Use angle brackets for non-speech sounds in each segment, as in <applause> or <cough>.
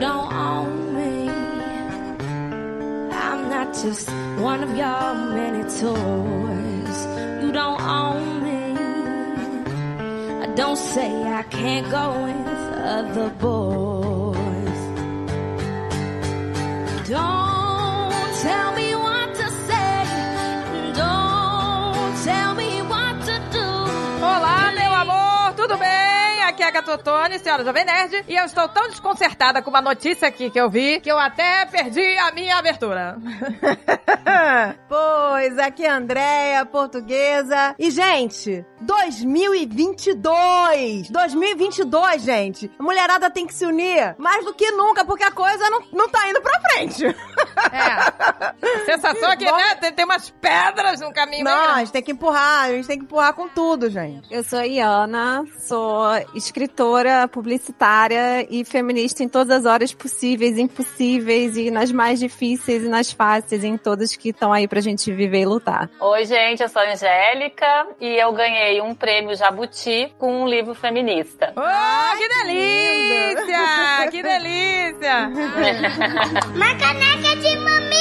don't own me. I'm not just one of your many toys. You don't own me. I don't say I can't go with other boys. Don't bem? Aqui é a Gatotone, senhora Jovem Nerd, e eu estou tão desconcertada com uma notícia aqui que eu vi que eu até perdi a minha abertura. <laughs> pois, aqui é Andréia, portuguesa. E, gente, 2022! 2022, gente! A mulherada tem que se unir mais do que nunca, porque a coisa não, não tá indo pra frente. <laughs> É. Sensação que, né, tem, tem umas pedras no caminho. Não, a gente tem que empurrar, a gente tem que empurrar com tudo, gente. Eu sou Iana, sou escritora, publicitária e feminista em todas as horas possíveis, impossíveis e nas mais difíceis e nas fáceis, em todas que estão aí pra gente viver e lutar. Oi, gente, eu sou a Angélica e eu ganhei um prêmio Jabuti com um livro feminista. Oh, Ai, que delícia! Que delícia! <laughs> Uma caneca de mamica!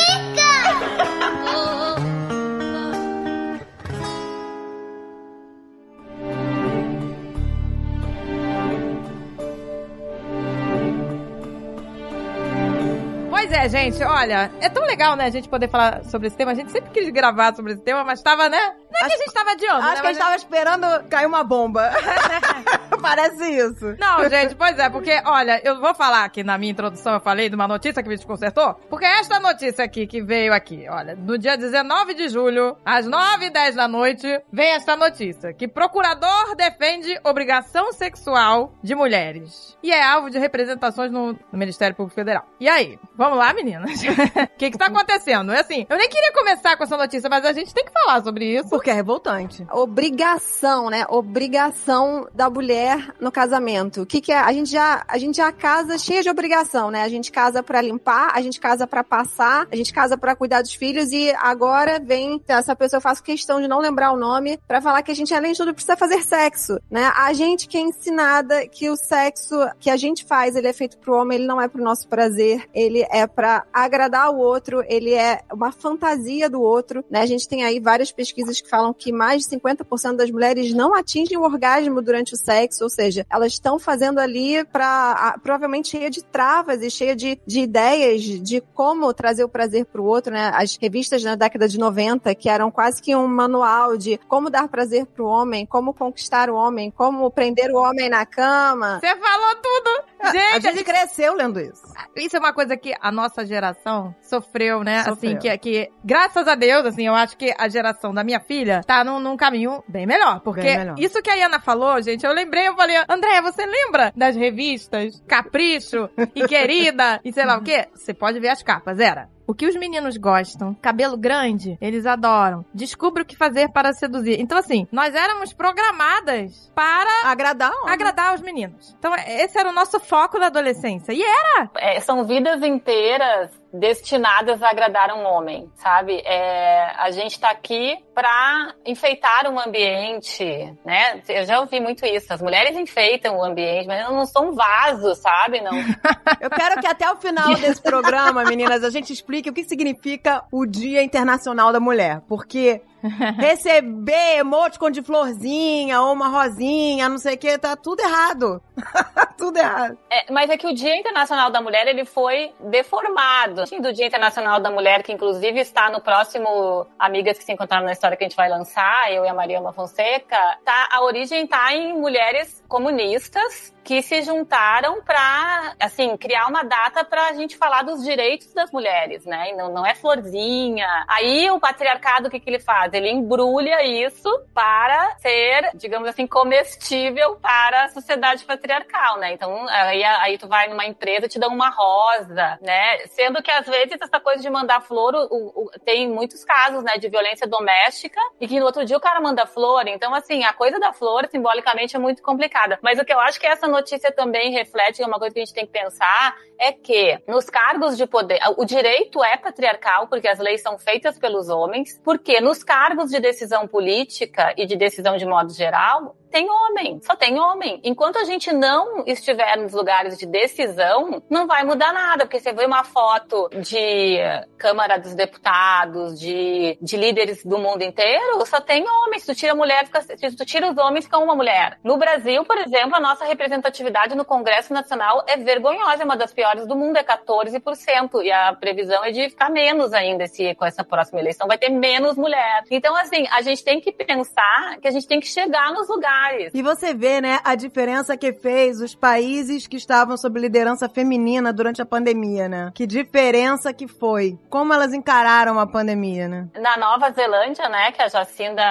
Pois é, gente, olha, é tão legal, né, a gente poder falar sobre esse tema. A gente sempre quis gravar sobre esse tema, mas tava, né? Não é que a gente tava adiando, Acho né? que a gente tava esperando cair uma bomba. <laughs> Parece isso. Não, gente, pois é, porque, olha, eu vou falar aqui na minha introdução, eu falei de uma notícia que me desconcertou, porque esta notícia aqui que veio aqui, olha, no dia 19 de julho, às 9 e 10 da noite, vem esta notícia, que procurador defende obrigação sexual de mulheres e é alvo de representações no, no Ministério Público Federal. E aí, vamos lá, meninas? <laughs> O que que tá acontecendo? É assim, eu nem queria começar com essa notícia, mas a gente tem que falar sobre isso. Porque é revoltante. Obrigação, né? Obrigação da mulher no casamento. O que, que é? A gente já a gente já casa cheia de obrigação, né? A gente casa para limpar, a gente casa para passar, a gente casa para cuidar dos filhos e agora vem essa pessoa eu faço questão de não lembrar o nome para falar que a gente além de tudo precisa fazer sexo, né? A gente que é ensinada que o sexo que a gente faz, ele é feito pro homem, ele não é pro nosso prazer, ele é para agradar o outro, ele é uma fantasia do outro, né? A gente tem aí várias pesquisas que falam que mais de 50% das mulheres não atingem o orgasmo durante o sexo, ou seja, elas estão fazendo ali para provavelmente cheia de travas e cheia de, de ideias de como trazer o prazer pro outro, né? As revistas na década de 90 que eram quase que um manual de como dar prazer pro homem, como conquistar o homem, como prender o homem na cama. Você falou tudo! Gente, a gente cresceu lendo isso. Isso é uma coisa que a nossa geração sofreu, né? Sofreu. Assim, que, que, graças a Deus, assim, eu acho que a geração da minha filha tá num, num caminho bem melhor. Porque Bem melhor. isso que a Iana falou, gente, eu lembrei, eu falei, André, você lembra das revistas Capricho e Querida e sei lá o quê? Você pode ver as capas, era. O que os meninos gostam? Cabelo grande, eles adoram. Descubra o que fazer para seduzir. Então, assim, nós éramos programadas para Agradar homem. agradar os meninos. Então, esse era o nosso foco na adolescência. E era! É, são vidas inteiras destinadas a agradar um homem, sabe? É, a gente tá aqui pra enfeitar um ambiente, né? Eu já ouvi muito isso. As mulheres enfeitam o ambiente, mas elas não são vasos, sabe? Não. <laughs> Eu quero que até o final desse programa, meninas, a gente explique o que significa o Dia Internacional da Mulher. Porque <laughs> receber emoticon de florzinha ou uma rosinha, não sei o que, tá tudo errado. <laughs> tudo errado. É, mas é que o Dia Internacional da Mulher ele foi deformado. Do Dia Internacional da Mulher, que inclusive está no próximo Amigas que se encontraram na história que a gente vai lançar, eu e a Mariana Fonseca, tá, a origem tá em mulheres comunistas que se juntaram para, assim, criar uma data para a gente falar dos direitos das mulheres, né? E não, não é florzinha. Aí o patriarcado, o que, que ele faz? Ele embrulha isso para ser, digamos assim, comestível para a sociedade patriarcal, né? Então, aí, aí tu vai numa empresa te dá uma rosa, né? Sendo que às vezes essa coisa de mandar flor, o, o, tem muitos casos, né, de violência doméstica e que no outro dia o cara manda flor. Então, assim, a coisa da flor simbolicamente é muito complicada. Mas o que eu acho que essa notícia também reflete, é uma coisa que a gente tem que pensar, é que nos cargos de poder, o direito é patriarcal porque as leis são feitas pelos homens, porque nos cargos de decisão política e de decisão de modo geral, tem homem, só tem homem. Enquanto a gente não estiver nos lugares de decisão, não vai mudar nada, porque você vê uma foto de Câmara dos Deputados, de, de líderes do mundo inteiro, só tem homens. Se tu tira mulher, fica, se tu tira os homens, fica uma mulher. No Brasil, por exemplo, a nossa representatividade no Congresso Nacional é vergonhosa, é uma das piores do mundo, é 14%. E a previsão é de ficar menos ainda esse, com essa próxima eleição, vai ter menos mulher. Então, assim, a gente tem que pensar que a gente tem que chegar nos lugares. E você vê, né, a diferença que fez os países que estavam sob liderança feminina durante a pandemia, né? Que diferença que foi. Como elas encararam a pandemia, né? Na Nova Zelândia, né, que a Jacinda,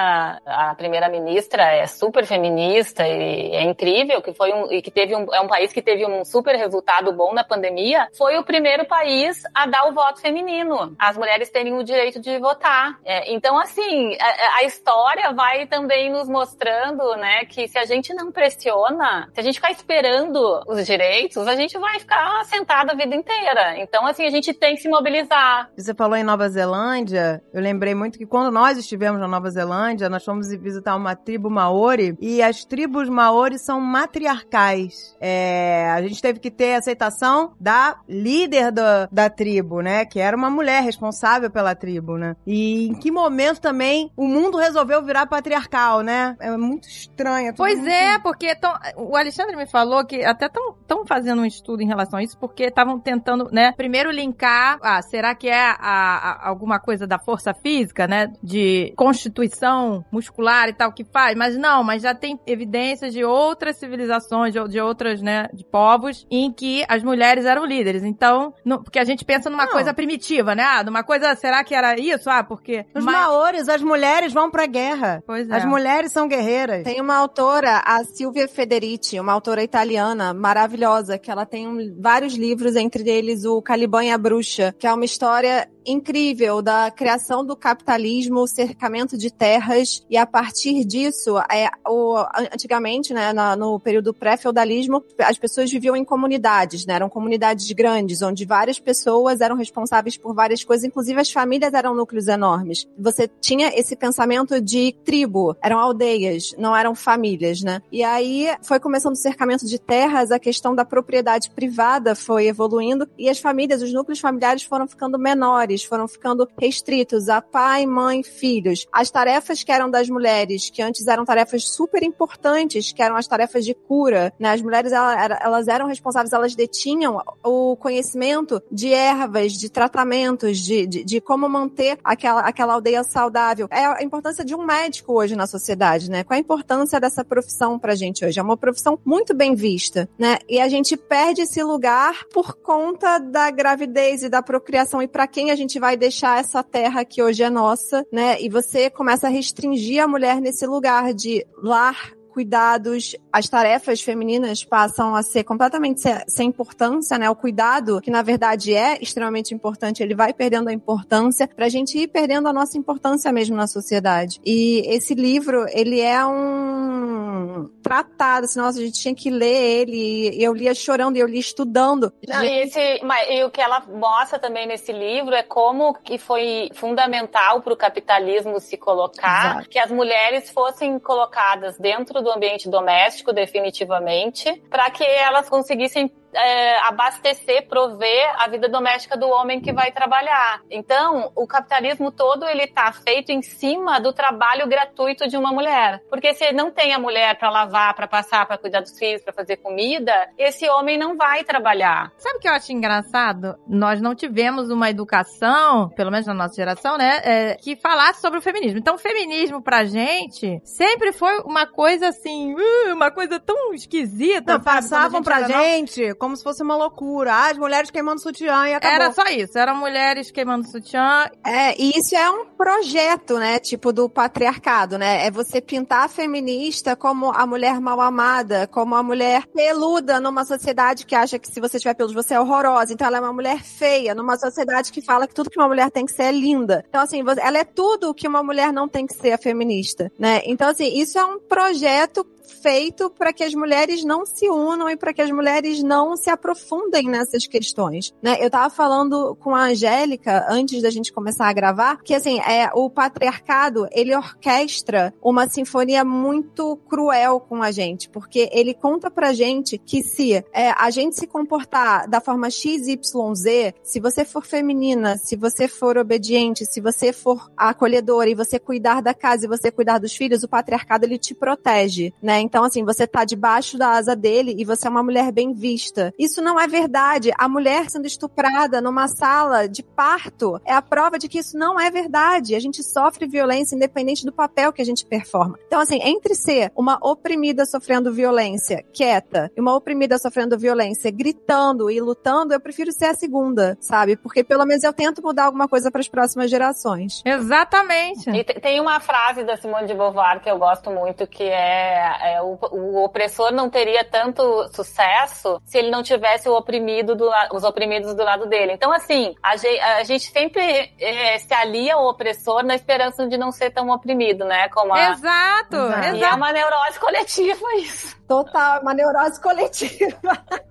a primeira-ministra, é super feminista e é incrível, que foi um, e que teve um, é um país que teve um super resultado bom na pandemia, foi o primeiro país a dar o voto feminino. As mulheres terem o direito de votar. É, então, assim, a, a história vai também nos mostrando, né, que se a gente não pressiona, se a gente ficar esperando os direitos, a gente vai ficar sentado a vida inteira. Então, assim, a gente tem que se mobilizar. Você falou em Nova Zelândia, eu lembrei muito que quando nós estivemos na Nova Zelândia, nós fomos visitar uma tribo maori e as tribos maori são matriarcais. É, a gente teve que ter aceitação da líder do, da tribo, né, que era uma mulher responsável pela tribo, né? E em que momento também o mundo resolveu virar patriarcal, né? É muito estranho. Tudo Pois muito- é, porque tão, o Alexandre me falou que até estão fazendo um estudo em relação a isso, porque estavam tentando, né, primeiro linkar, ah, será que é a, a- alguma coisa da força física, né, de constituição muscular e tal que faz, mas não, mas já tem evidências de outras civilizações, de, de outras, né, de povos, em que as mulheres eram líderes, então, não- porque a gente pensa numa Não. coisa primitiva, né, ah, numa coisa, será que era isso? Ah, porque... Os mas- maores, as mulheres vão pra guerra. Pois é. As mulheres são guerreiras. Tem uma autora, a Silvia Federici, uma autora italiana maravilhosa, que ela tem um- vários livros, entre eles o Caliban e a Bruxa, que é uma história incrível da criação do capitalismo, cercamento de terras, e a partir disso, é, o, antigamente, né, no período pré-feudalismo, as pessoas viviam em comunidades, né, eram comunidades grandes, onde várias pessoas eram responsáveis por várias coisas, inclusive as famílias eram núcleos enormes. Você tinha esse pensamento de tribo, eram aldeias, não eram famílias, né? E aí foi começando o cercamento de terras, a questão da propriedade privada foi evoluindo e as famílias, os núcleos familiares foram ficando menores, foram ficando restritos a pai, mãe, filhos. As tarefas que eram das mulheres, que antes eram tarefas super importantes, que eram as tarefas de cura, né? As mulheres elas eram responsáveis, elas detinham o conhecimento de ervas, de tratamentos, de, de, de como manter aquela, aquela aldeia saudável. É a importância de um médico hoje na sociedade, né? Qual a importância dessa profissão pra gente hoje? É uma profissão muito bem vista, né? E a gente perde esse lugar por conta da gravidez e da procriação e para quem a gente vai deixar essa terra que hoje é nossa, né? E você começa a restringir a mulher nesse lugar de lar, cuidados, as tarefas femininas passam a ser completamente se- sem importância, né? O cuidado, que na verdade é extremamente importante, ele vai perdendo a importância pra gente ir perdendo a nossa importância mesmo na sociedade. E esse livro, ele é um tratado, assim, nossa, a gente tinha que ler ele, e eu lia chorando, eu lia estudando. Não, e, esse, mas- e o que ela mostra também nesse livro é como que foi fundamental para o capitalismo se colocar, que as mulheres fossem colocadas dentro do ambiente doméstico definitivamente, para que elas conseguissem é, abastecer, prover a vida doméstica do homem que vai trabalhar. Então, o capitalismo todo ele está feito em cima do trabalho gratuito de uma mulher, porque se não tem a mulher para lavar, para passar, para cuidar dos filhos, para fazer comida, esse homem não vai trabalhar. Sabe o que eu acho engraçado? Nós não tivemos uma educação, pelo menos na nossa geração, né, é, que falasse sobre o feminismo. Então, o feminismo pra gente sempre foi uma coisa assim, uh, uma coisa tão esquisita. Não, sabe? Passavam gente pra gente como se fosse uma loucura. Ah, as mulheres queimando sutiã e acabou. Era só isso, eram mulheres queimando sutiã. É, e isso é um projeto, né, tipo do patriarcado, né? É você pintar a feminista como a mulher mal amada, como a mulher peluda numa sociedade que acha que se você tiver pelos você é horrorosa. Então ela é uma mulher feia, numa sociedade que fala que tudo que uma mulher tem que ser é linda. Então assim, ela é tudo o que uma mulher não tem que ser a feminista, né? Então assim, isso é um projeto feito para que as mulheres não se unam e para que as mulheres não se aprofundem nessas questões, né? Eu tava falando com a Angélica antes da gente começar a gravar que assim, é o patriarcado, ele orquestra uma sinfonia muito cruel com a gente, porque ele conta pra gente que se é, a gente se comportar da forma XYZ, se você for feminina, se você for obediente, se você for acolhedora e você cuidar da casa e você cuidar dos filhos, o patriarcado ele te protege, né? Então assim, você tá debaixo da asa dele e você é uma mulher bem vista. Isso não é verdade. A mulher sendo estuprada numa sala de parto é a prova de que isso não é verdade. A gente sofre violência independente do papel que a gente performa. Então assim, entre ser uma oprimida sofrendo violência quieta e uma oprimida sofrendo violência gritando e lutando, eu prefiro ser a segunda, sabe? Porque pelo menos eu tento mudar alguma coisa para as próximas gerações. Exatamente. E tem uma frase da Simone de Beauvoir que eu gosto muito, que é, é o, o, opressor não teria tanto sucesso se ele não tivesse o oprimido do, os oprimidos do lado dele. Então, assim, a, a gente sempre é, se alia ao opressor na esperança de não ser tão oprimido, né? Como a, exato, exato. E é uma neurose coletiva isso. Total, uma neurose coletiva.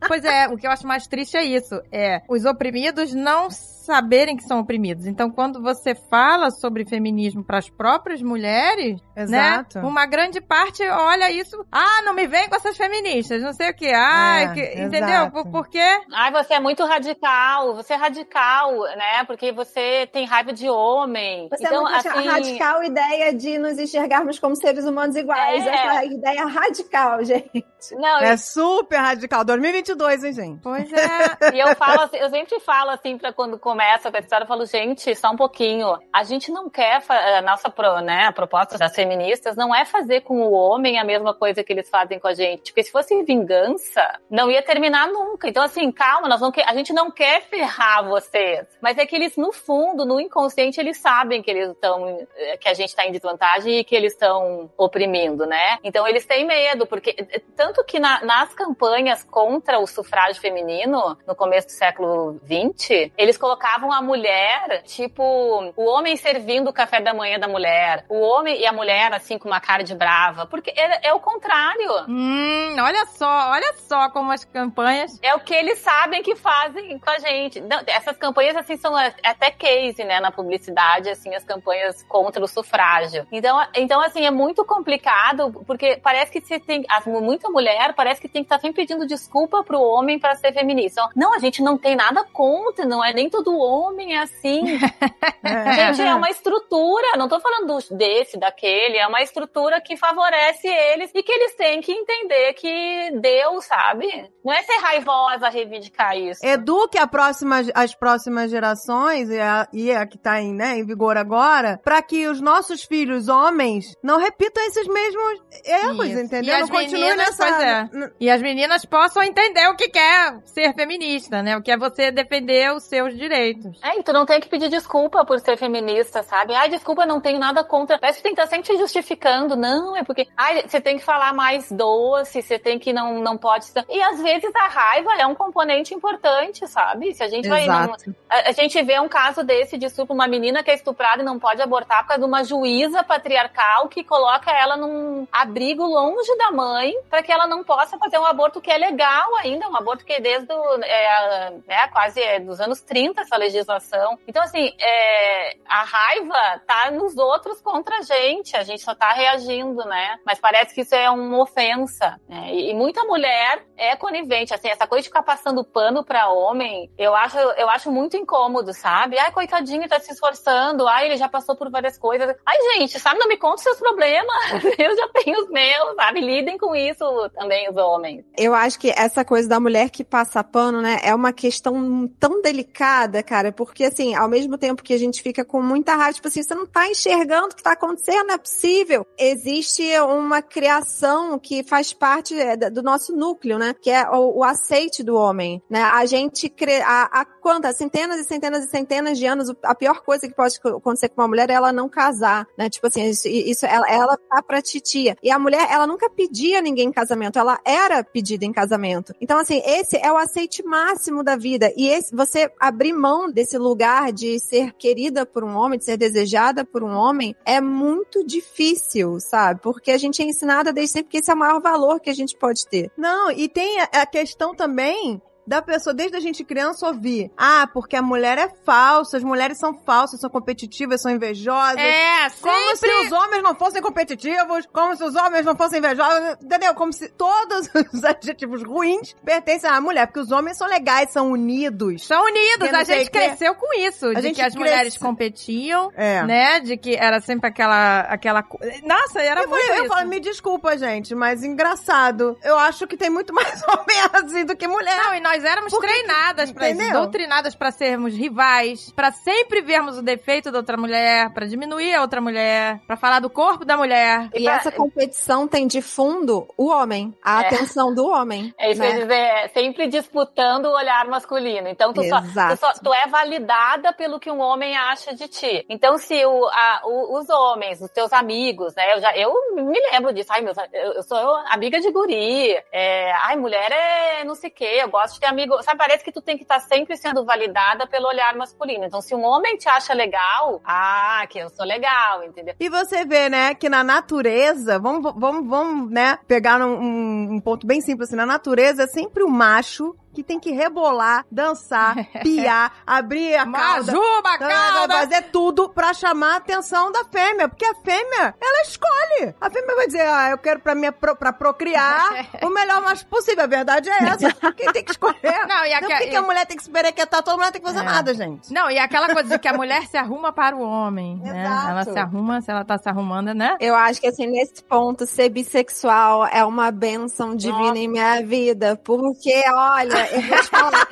Pois é, o que eu acho mais triste é isso. É, os oprimidos não saberem que são oprimidos. Então, quando você fala sobre feminismo para as próprias mulheres, né, Exato. né? Uma grande parte olha isso, ah, não me vem com essas feministas, não sei o quê. Ah, é, que, entendeu? Por, por quê? Ai, você é muito radical, você é radical, né? Porque você tem raiva de homem. Você é então, é muito assim... radical ideia de nos enxergarmos como seres humanos iguais. É. Essa ideia radical, <laughs> gente. Não, é super radical. 2022, hein, gente? Pois é. e eu falo assim, eu sempre falo assim para quando começa a história, eu falo, gente, só um pouquinho. A gente não quer, a nossa pro, né, a proposta das feministas não é fazer com o homem a mesma coisa que eles fazem com a gente. Porque se fosse vingança, não ia terminar nunca. Então, assim, calma, nós não a gente não quer ferrar vocês. Mas é que eles, no fundo, no inconsciente, eles sabem que eles estão, que a gente tá em desvantagem e que eles estão oprimindo, né? Então eles têm medo, porque tanto que na, nas campanhas contra o sufrágio feminino, no começo do século XX, eles colocaram colocavam a mulher, tipo, o homem servindo o café da manhã da mulher, o homem e a mulher, assim, com uma cara de brava. Porque é, é o contrário. Hum, olha só, olha só como as campanhas. É o que eles sabem que fazem com a gente. Não, essas campanhas, assim, são até case, né, na publicidade, assim, as campanhas contra o sufrágio. Então, então assim, é muito complicado, porque parece que se tem. As, muita mulher parece que tem que estar tá sempre pedindo desculpa pro homem para ser feminista. Não, a gente não tem nada contra, não é nem todo homem é assim. <laughs> Gente, é uma estrutura, não tô falando desse, daquele, é uma estrutura que favorece eles e que eles têm que entender que Deus, sabe? Não é ser raivosa reivindicar isso. Eduque a próxima, as próximas gerações e a, e a que tá em, né, em vigor agora, para que os nossos filhos homens não repitam esses mesmos erros, isso. entendeu? E as não meninas, nessa... é. E as meninas possam entender o que quer ser feminista, né? O que é você defender os seus direitos direitos. É, e tu não tem que pedir desculpa por ser feminista, sabe? Ai, desculpa, não tenho nada contra. Parece que tem que estar sempre justificando. Não, é porque, ai, você tem que falar mais doce, você tem que não, não pode. E às vezes a raiva é um componente importante, sabe? Se a gente vai. Não, a, a, gente vê um caso desse de estupro, uma menina que é estuprada e não pode abortar por causa de uma juíza patriarcal que coloca ela num abrigo longe da mãe para que ela não possa fazer um aborto que é legal ainda, um aborto que é desde do, é, é, quase é, dos anos 30, essa legislação. Então, assim, é, a raiva tá nos outros contra a gente, a gente só tá reagindo, né? Mas parece que isso é uma ofensa, né? E, e muita mulher é conivente, assim, essa coisa de ficar passando pano pra homem, eu acho, eu acho muito incômodo, sabe? Ai, coitadinho, tá se esforçando, ai, ele já passou por várias coisas. Ai, gente, sabe, não me conta os seus problemas, <laughs> eu já tenho os meus, sabe? Lidem com isso também, os homens. Eu acho que essa coisa da mulher que passa pano, né, é uma questão tão delicada cara, porque assim, ao mesmo tempo que a gente fica com muita raiva, tipo assim, você não tá enxergando o que tá acontecendo, não é possível. Existe uma criação que faz parte é, do nosso núcleo, né? Que é o, o aceite do homem, né? A gente, cre... a, a quantas? Centenas e centenas e centenas de anos. A pior coisa que pode acontecer com uma mulher é ela não casar, né? Tipo assim, isso, ela, ela tá pra titia. E a mulher, ela nunca pedia ninguém em casamento, ela era pedida em casamento. Então, assim, esse é o aceite máximo da vida. E esse, você abrir mão desse lugar de ser querida por um homem, de ser desejada por um homem, é muito difícil, sabe? Porque a gente é ensinada desde sempre que esse é o maior valor que a gente pode ter. Não, e tem a questão também da pessoa, desde a gente criança, ouvir. Ah, porque a mulher é falsa, as mulheres são falsas, são competitivas, são invejosas. É, Como se sempre. os homens não fossem competitivos, como se os homens não fossem invejosos, entendeu? Como se todos <laughs> os adjetivos ruins pertencem à mulher, porque os homens são legais, são unidos. São unidos, a gente cresceu com isso, de gente que as cresce- mulheres competiam, É. né? De que era sempre aquela aquela Nossa, era Eu muito falei, eu falei, me desculpa, gente, mas engraçado. Eu acho que tem muito <laughs> mais homem assim do que mulher. Não, e nós éramos Porque- treinadas pra isso, doutrinadas pra sermos rivais, pra sempre vermos o defeito da outra mulher, pra diminuir a outra mulher, pra falar do corpo da mulher. E pra- essa competição tem de fundo o homem, a É. atenção do homem. <laughs> É isso que eu né? ia dizer, é sempre disputando o olhar masculino. Então, tu, só, tu, Exato. só- tu é validada pelo que um homem acha de ti. Então, se o, a- o- os homens, os teus amigos, né? Eu, já, eu me lembro disso. Ai, meus, eu, eu sou amiga de guri. É, ai, mulher é não sei o quê. Eu gosto de ter amigo. Sabe, parece que tu tem que estar sempre sendo validada pelo olhar masculino. Então, se um homem te acha legal, ah, que eu sou legal, entendeu? E você vê, né, que na natureza, vamos, vamos, vamos, né, pegar um- um ponto bem simples assim, na natureza é sempre o macho que tem que rebolar, dançar, <laughs> piar, abrir a cauda. Majuba, calda! Vai fazer tudo pra chamar a atenção da fêmea, porque a fêmea, ela escolhe. A fêmea vai dizer, ah, eu quero pra, minha, pro, pra procriar <laughs> o melhor macho possível. A verdade é essa. Quem tem que escolher? Não, e Então, aque- por que, que a mulher tem que se perequetar? Toda mulher tem que fazer É. nada, gente. Não, e aquela coisa de que a mulher se arruma para o homem, né? Exato. Ela se arruma, se ela tá se arrumando, né? Eu acho que, assim, nesse ponto, ser bissexual é uma benção divina Nossa. em minha vida. Porque, olha, eu vou te falar.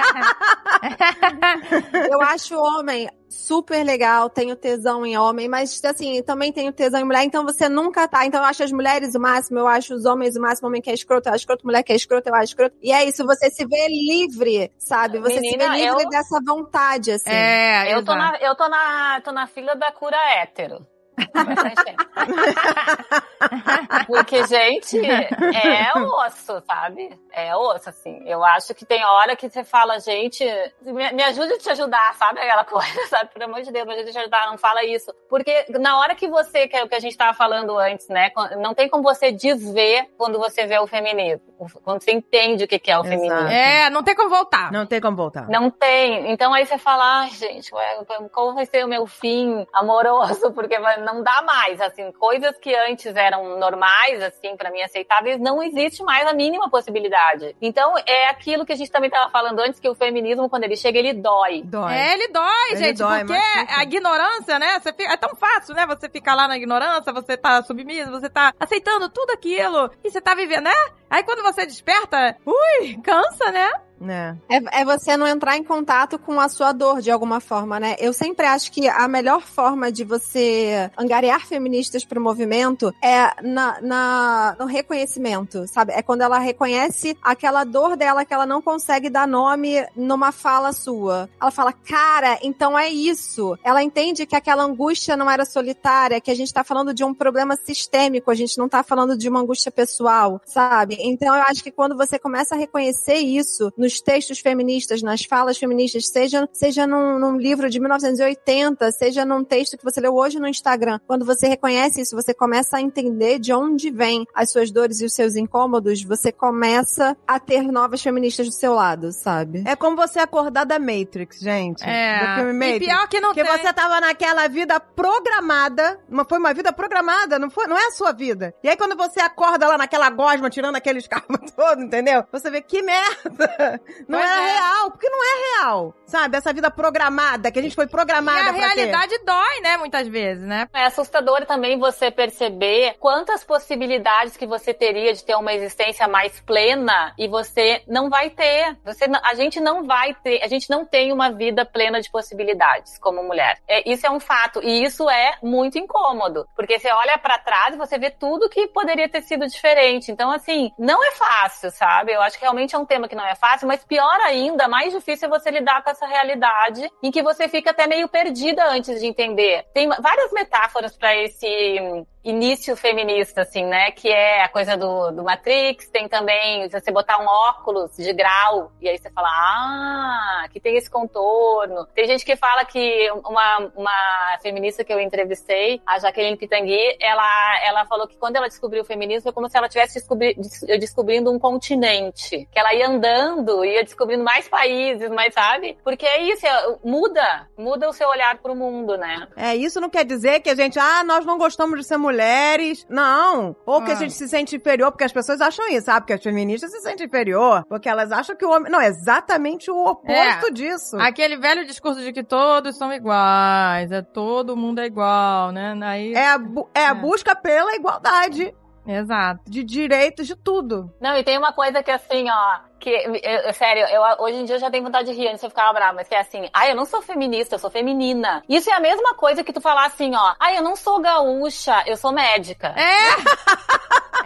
<laughs> eu acho homem super legal, tenho tesão em homem, mas, assim, também tenho tesão em mulher, então você nunca tá. Então eu acho as mulheres o máximo, eu acho os homens o máximo, homem que é escroto, eu acho escroto, mulher que é escroto, eu acho escroto. E é isso, você se vê livre, sabe? Você Menina, se vê livre eu- dessa vontade, assim. É, Eu tô, na, eu tô na, tô na fila da cura hétero. <laughs> Porque, gente, é osso, sabe? É osso, assim. Eu acho que tem hora que você fala, gente, me, me ajude a te ajudar, sabe? Aquela <laughs> coisa, sabe? Pelo amor de Deus, me ajude a te ajudar, não fala isso. Porque na hora que você, que é o que a gente tava falando antes, né? Não tem como você desver quando você vê o feminismo. Quando você entende o que que é o Exato. feminismo. É, não tem como voltar. Não tem como voltar. Não tem. Então aí você fala, ai, gente, ué, qual vai ser o meu fim amoroso? <laughs> Porque vai- não dá mais, assim, coisas que antes eram normais, assim, pra mim aceitáveis, não existe mais a mínima possibilidade. Então é aquilo que a gente também tava falando antes, que o feminismo, quando ele chega, ele dói. Dói. É, ele dói, Ele gente, dói, porque a ignorância, né? Você fica- é tão fácil, né? Você ficar lá na ignorância, você tá submisso, você tá aceitando tudo aquilo e você tá vivendo, né? Aí quando você desperta, ui, cansa, né? Né? É, é você não entrar em contato com a sua dor de alguma forma, né? Eu sempre acho que a melhor forma de você angariar feministas para o movimento é na, na- no reconhecimento, sabe? É quando ela reconhece aquela dor dela que ela não consegue dar nome numa fala sua. Ela fala, cara, então é isso. Ela entende que aquela angústia não era solitária, que a gente tá falando de um problema sistêmico, a gente não tá falando de uma angústia pessoal, sabe? Então eu acho que quando você começa a reconhecer isso nos textos feministas, nas falas feministas, seja, seja num, num livro de 1980, seja num texto que você leu hoje no Instagram, quando você reconhece isso, você começa a entender de onde vêm as suas dores e os seus incômodos, você começa a ter novas feministas do seu lado, sabe? É como você acordar da Matrix, gente. É. Do filme E Matrix. pior que não Porque tem. você tava naquela vida programada, uma, foi uma vida programada, não foi, não é a sua vida. E aí quando você acorda lá naquela gosma, tirando aquele escarpa <laughs> todo, entendeu? Você vê que merda. <laughs> Não Pois era é. real, porque não é real. Sabe? Essa vida programada, que a gente foi E programada a pra ter. realidade dói, né, muitas vezes, né? É assustador também você perceber quantas possibilidades que você teria de ter uma existência mais plena e você não vai ter. Você, a gente não vai ter, a gente não tem uma vida plena de possibilidades como mulher. É, isso é um fato e isso é muito incômodo, porque você olha pra trás e você vê tudo que poderia ter sido diferente. Então assim, não é fácil, sabe? Eu acho que realmente é um tema que não é fácil, fácil, mas pior ainda, mais difícil é você lidar com essa realidade em que você fica até meio perdida antes de entender. Tem várias metáforas para esse início feminista, assim, né? Que é a coisa do, do Matrix, tem também você botar um óculos de grau e aí você fala, ah, que tem esse contorno. Tem gente que fala que uma, uma feminista que eu entrevistei, a Jaqueline Pitangui, ela, ela falou que quando ela descobriu o feminismo foi como se ela estivesse descobri, descobrindo um continente. Que ela ia andando, ia descobrindo mais países, mais, sabe? Porque é isso, é, muda, muda o seu olhar pro mundo, né? É, isso não quer dizer que a gente, ah, nós não gostamos de ser mulher mulheres. Não. Ou que a Ah. gente se sente inferior, porque as pessoas acham isso, sabe? Porque as feministas se sentem inferior. Porque elas acham que o homem. Não, é exatamente o oposto É. disso. Aquele velho discurso de que todos são iguais, é todo mundo é igual, né? Aí, É a, bu- é a É. busca pela igualdade Exato. de direitos de tudo. Não, e tem uma coisa que assim, ó, que, eu- sério, eu, hoje em dia eu já tenho vontade de rir antes de eu ficar brava, mas que é assim, ai, eu não sou feminista, eu sou feminina. Isso é a mesma coisa que tu falar assim, ó, ai, eu não sou gaúcha, eu sou médica. É!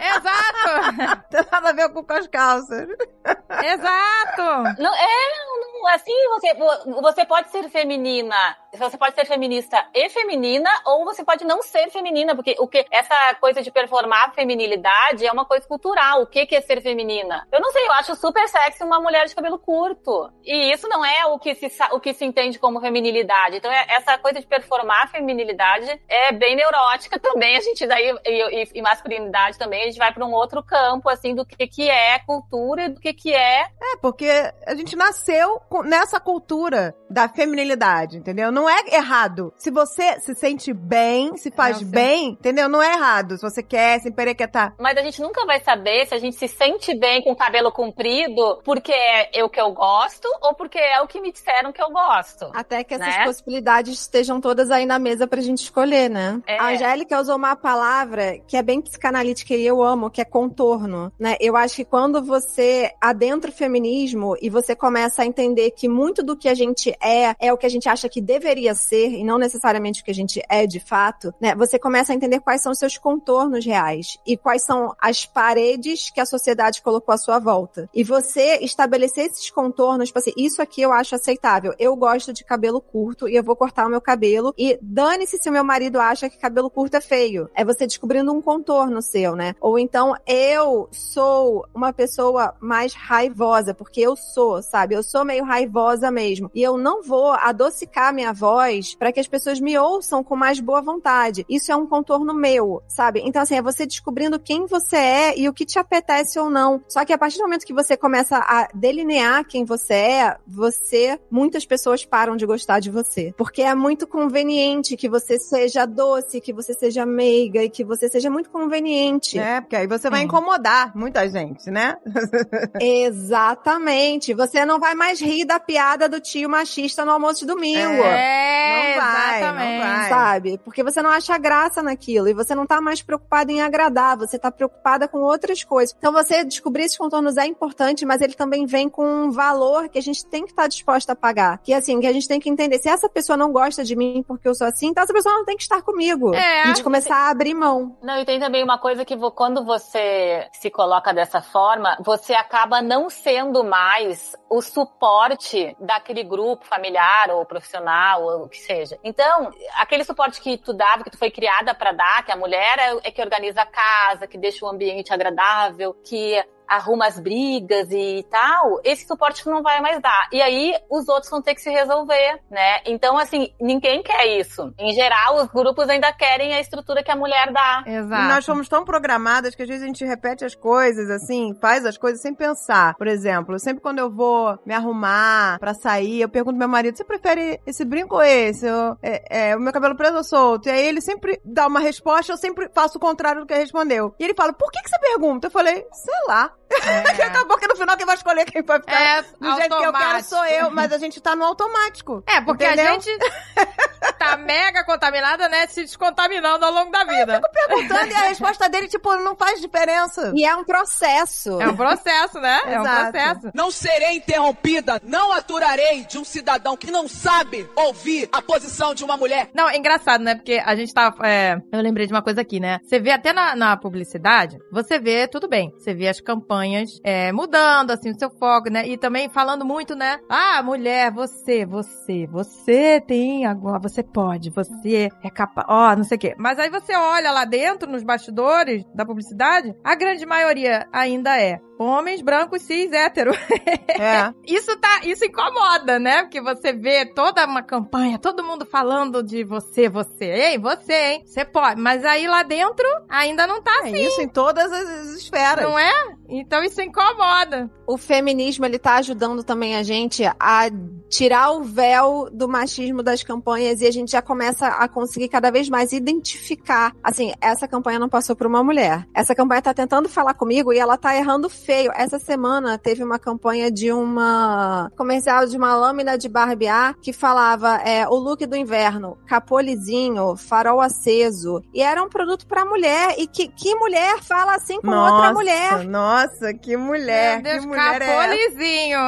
<laughs> Exato! <laughs> Tem nada a ver com as calças. Exato! <laughs> Não, é, não, assim, você, você pode ser feminina, você pode ser feminista e feminina, ou você pode não ser feminina, porque o que, essa coisa de performar feminilidade é uma coisa cultural. O que, que é ser feminina? Eu não sei, eu acho super sexy uma mulher de cabelo curto. E isso não é o que se, o que se entende como feminilidade. Então, é- essa coisa de performar feminilidade é bem neurótica também. A gente daí, e, e- e masculinidade também, a gente vai para um outro campo, assim, do que, que é cultura e do que, que é É, porque a gente nasceu nessa cultura da feminilidade, entendeu? Não é errado. Se você se sente bem, se faz bem, entendeu? Não é errado. Se você quer se emperequetar. Mas a gente nunca vai saber se a gente se sente bem com o cabelo comprido porque é o que eu gosto ou porque é o que me disseram que eu gosto. Até que essas Né? possibilidades estejam todas aí na mesa pra gente escolher, né? É. A Angélica usou uma palavra que é bem psicanalítica e eu amo, que é contorno, né? Eu acho que quando você adentra o feminismo e você começa a entender que muito do que a gente é é o que a gente acha que deveria ser e não necessariamente o que a gente é de fato, né? Você começa a entender quais são os seus contornos reais e quais são as paredes que a sociedade colocou à sua volta. E você estabelecer esses contornos, tipo assim, isso aqui eu acho aceitável. Eu gosto de cabelo curto e eu vou cortar o meu cabelo. E dane-se se o meu marido acha que cabelo curto é feio. É você descobrindo um contorno seu, né? Ou então eu sou uma pessoa mais raivosa, porque eu sou, sabe? Eu sou meio raivosa mesmo. E eu não vou adocicar minha voz para que as pessoas me ouçam com mais boa vontade. Isso é um contorno meu, sabe? Então, assim, é você descobrindo quem você é e o que te apetece ou não. Só que a partir do momento que você começa a delinear quem você é, você, muitas pessoas param de gostar de você. Porque é muito conveniente que você seja doce, que você seja meiga e que você seja muito conveniente. É, porque aí você vai Sim. incomodar muita gente, né? <laughs> Exatamente. Você não vai mais rir da piada do tio machista no almoço de domingo. É, Não vai, exatamente. não vai. Sabe? Porque você não acha graça naquilo e você não tá mais preocupada em agradar, você tá preocupada com outras coisas. Então você descobrir esses contornos é importante, mas ele também vem com um valor que a gente tem que estar disposta a pagar. Que assim, que a gente tem que entender, se essa pessoa não gosta de mim porque eu sou assim, então essa pessoa não tem que estar comigo. É. A gente começar a abrir mão. Não, e tem também uma coisa que quando você se coloca dessa forma, você acaba não sendo mais o suporte daquele grupo familiar ou profissional ou o que seja. Então, aquele suporte que tu dava, que tu foi criada pra dar, que a mulher é, é que organiza a casa, que deixa o ambiente agradável, que arruma as brigas e tal, esse suporte não vai mais dar. E aí os outros vão ter que se resolver, né? Então, assim, ninguém quer isso. Em geral, os grupos ainda querem a estrutura que a mulher dá. Exato. E nós fomos tão programadas que às vezes a gente repete as coisas, assim, faz as coisas sem pensar. Por exemplo, sempre quando eu vou me arrumar pra sair, eu pergunto pro meu marido, você prefere esse brinco ou esse? Eu- é, é, o meu cabelo preso ou solto? E aí ele sempre dá uma resposta, eu sempre faço o contrário do que ele respondeu. E ele fala, por que, que você pergunta? Eu falei, sei lá. É. <laughs> Acabou que no final quem vai escolher quem vai ficar É, do jeito que eu quero automático. sou eu, mas a gente tá no automático. É, porque Entendeu? a gente tá mega contaminada, né? Se descontaminando ao longo da vida. Perguntando e a resposta dele, tipo, não faz diferença. E é um processo. É um processo, né? É um processo. Não serei interrompida, não aturarei de um cidadão que não sabe ouvir a posição de uma mulher. Não, é engraçado, né? Porque a gente tava. é, eu lembrei de uma coisa aqui, né? Você vê até na, na publicidade, você vê, tudo bem. Você vê as campanhas campanhas, é, mudando, assim, o seu foco, né? E também falando muito, né? Ah, mulher, você, você, você tem agora, você pode, você é capaz, ó, não sei o quê. Mas aí você olha lá dentro, nos bastidores da publicidade, a grande maioria ainda é homens brancos cis hétero. É. <laughs> isso tá, isso incomoda, né? Porque você vê toda uma campanha, todo mundo falando de você, você, ei, você, hein? Você pode. Mas aí lá dentro ainda não tá É assim. isso em todas as esferas. Não é? Então isso incomoda. O feminismo, ele tá ajudando também a gente a tirar o véu do machismo das campanhas e a gente já começa a conseguir cada vez mais identificar. Assim, essa campanha não passou por uma mulher. Essa campanha tá tentando falar comigo e ela tá errando feio. Essa semana teve uma campanha de uma comercial de uma lâmina de barbear que falava é, o look do inverno, capolizinho, farol aceso. E era um produto pra mulher. E que, que mulher fala assim com outra mulher? Nossa, que mulher. Meu Deus, que mulher é essa? capolizinho.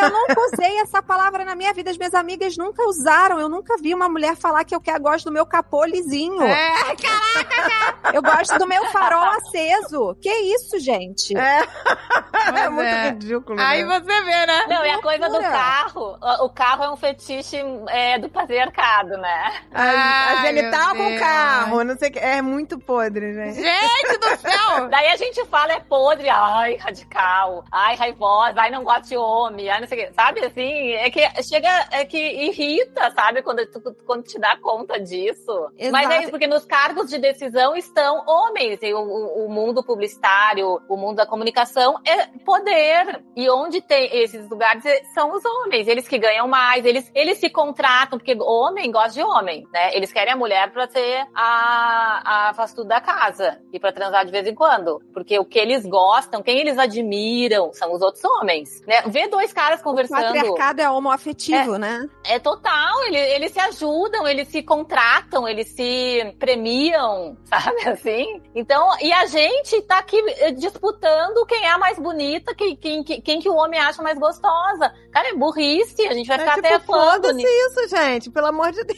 Eu nunca usei essa palavra na minha vida. As minhas amigas nunca usaram. Eu nunca vi uma mulher falar que eu quero, gosto do meu capolizinho. É, Eu gosto do meu farol aceso. Que isso, gente? É. É muito é. ridículo. Aí né? você vê, né? Não, e a coisa do carro. O o carro é um fetiche é, do patriarcado, né? A, a genital com Deus. carro, não sei o que. É muito podre, gente. Gente do céu! <laughs> Daí a gente fala é podre, ai, radical, ai, raivosa, ai, não gosta de homem, ai, não sei o quê. Sabe assim? É que chega, é que irrita, sabe? Quando tu, quando te dá conta disso. Exato. Mas é isso, porque nos cargos de decisão estão homens. E o, o- o mundo publicitário, o mundo da comunicação é poder. E onde tem esses lugares é- são os homens. Eles que ganham mais, eles, eles se contratam, porque homem gosta de homem, né? Eles querem a mulher pra ser a, a faz tudo da casa e pra transar de vez em quando. Porque o que eles gostam, quem eles admiram, são os outros homens. Né? Vê dois caras O conversando. patriarcado é homoafetivo, né? É total, ele- eles se ajudam, eles se contratam, eles se premiam, <laughs> sabe assim? Então, e a gente tá aqui eh, disputando quem é a mais bonita, quem, quem, quem, que o homem acha mais gostosa. Cara, é burrice, a gente vai É ficar tipo, até quando? foda-se isso, gente. Pelo amor de Deus.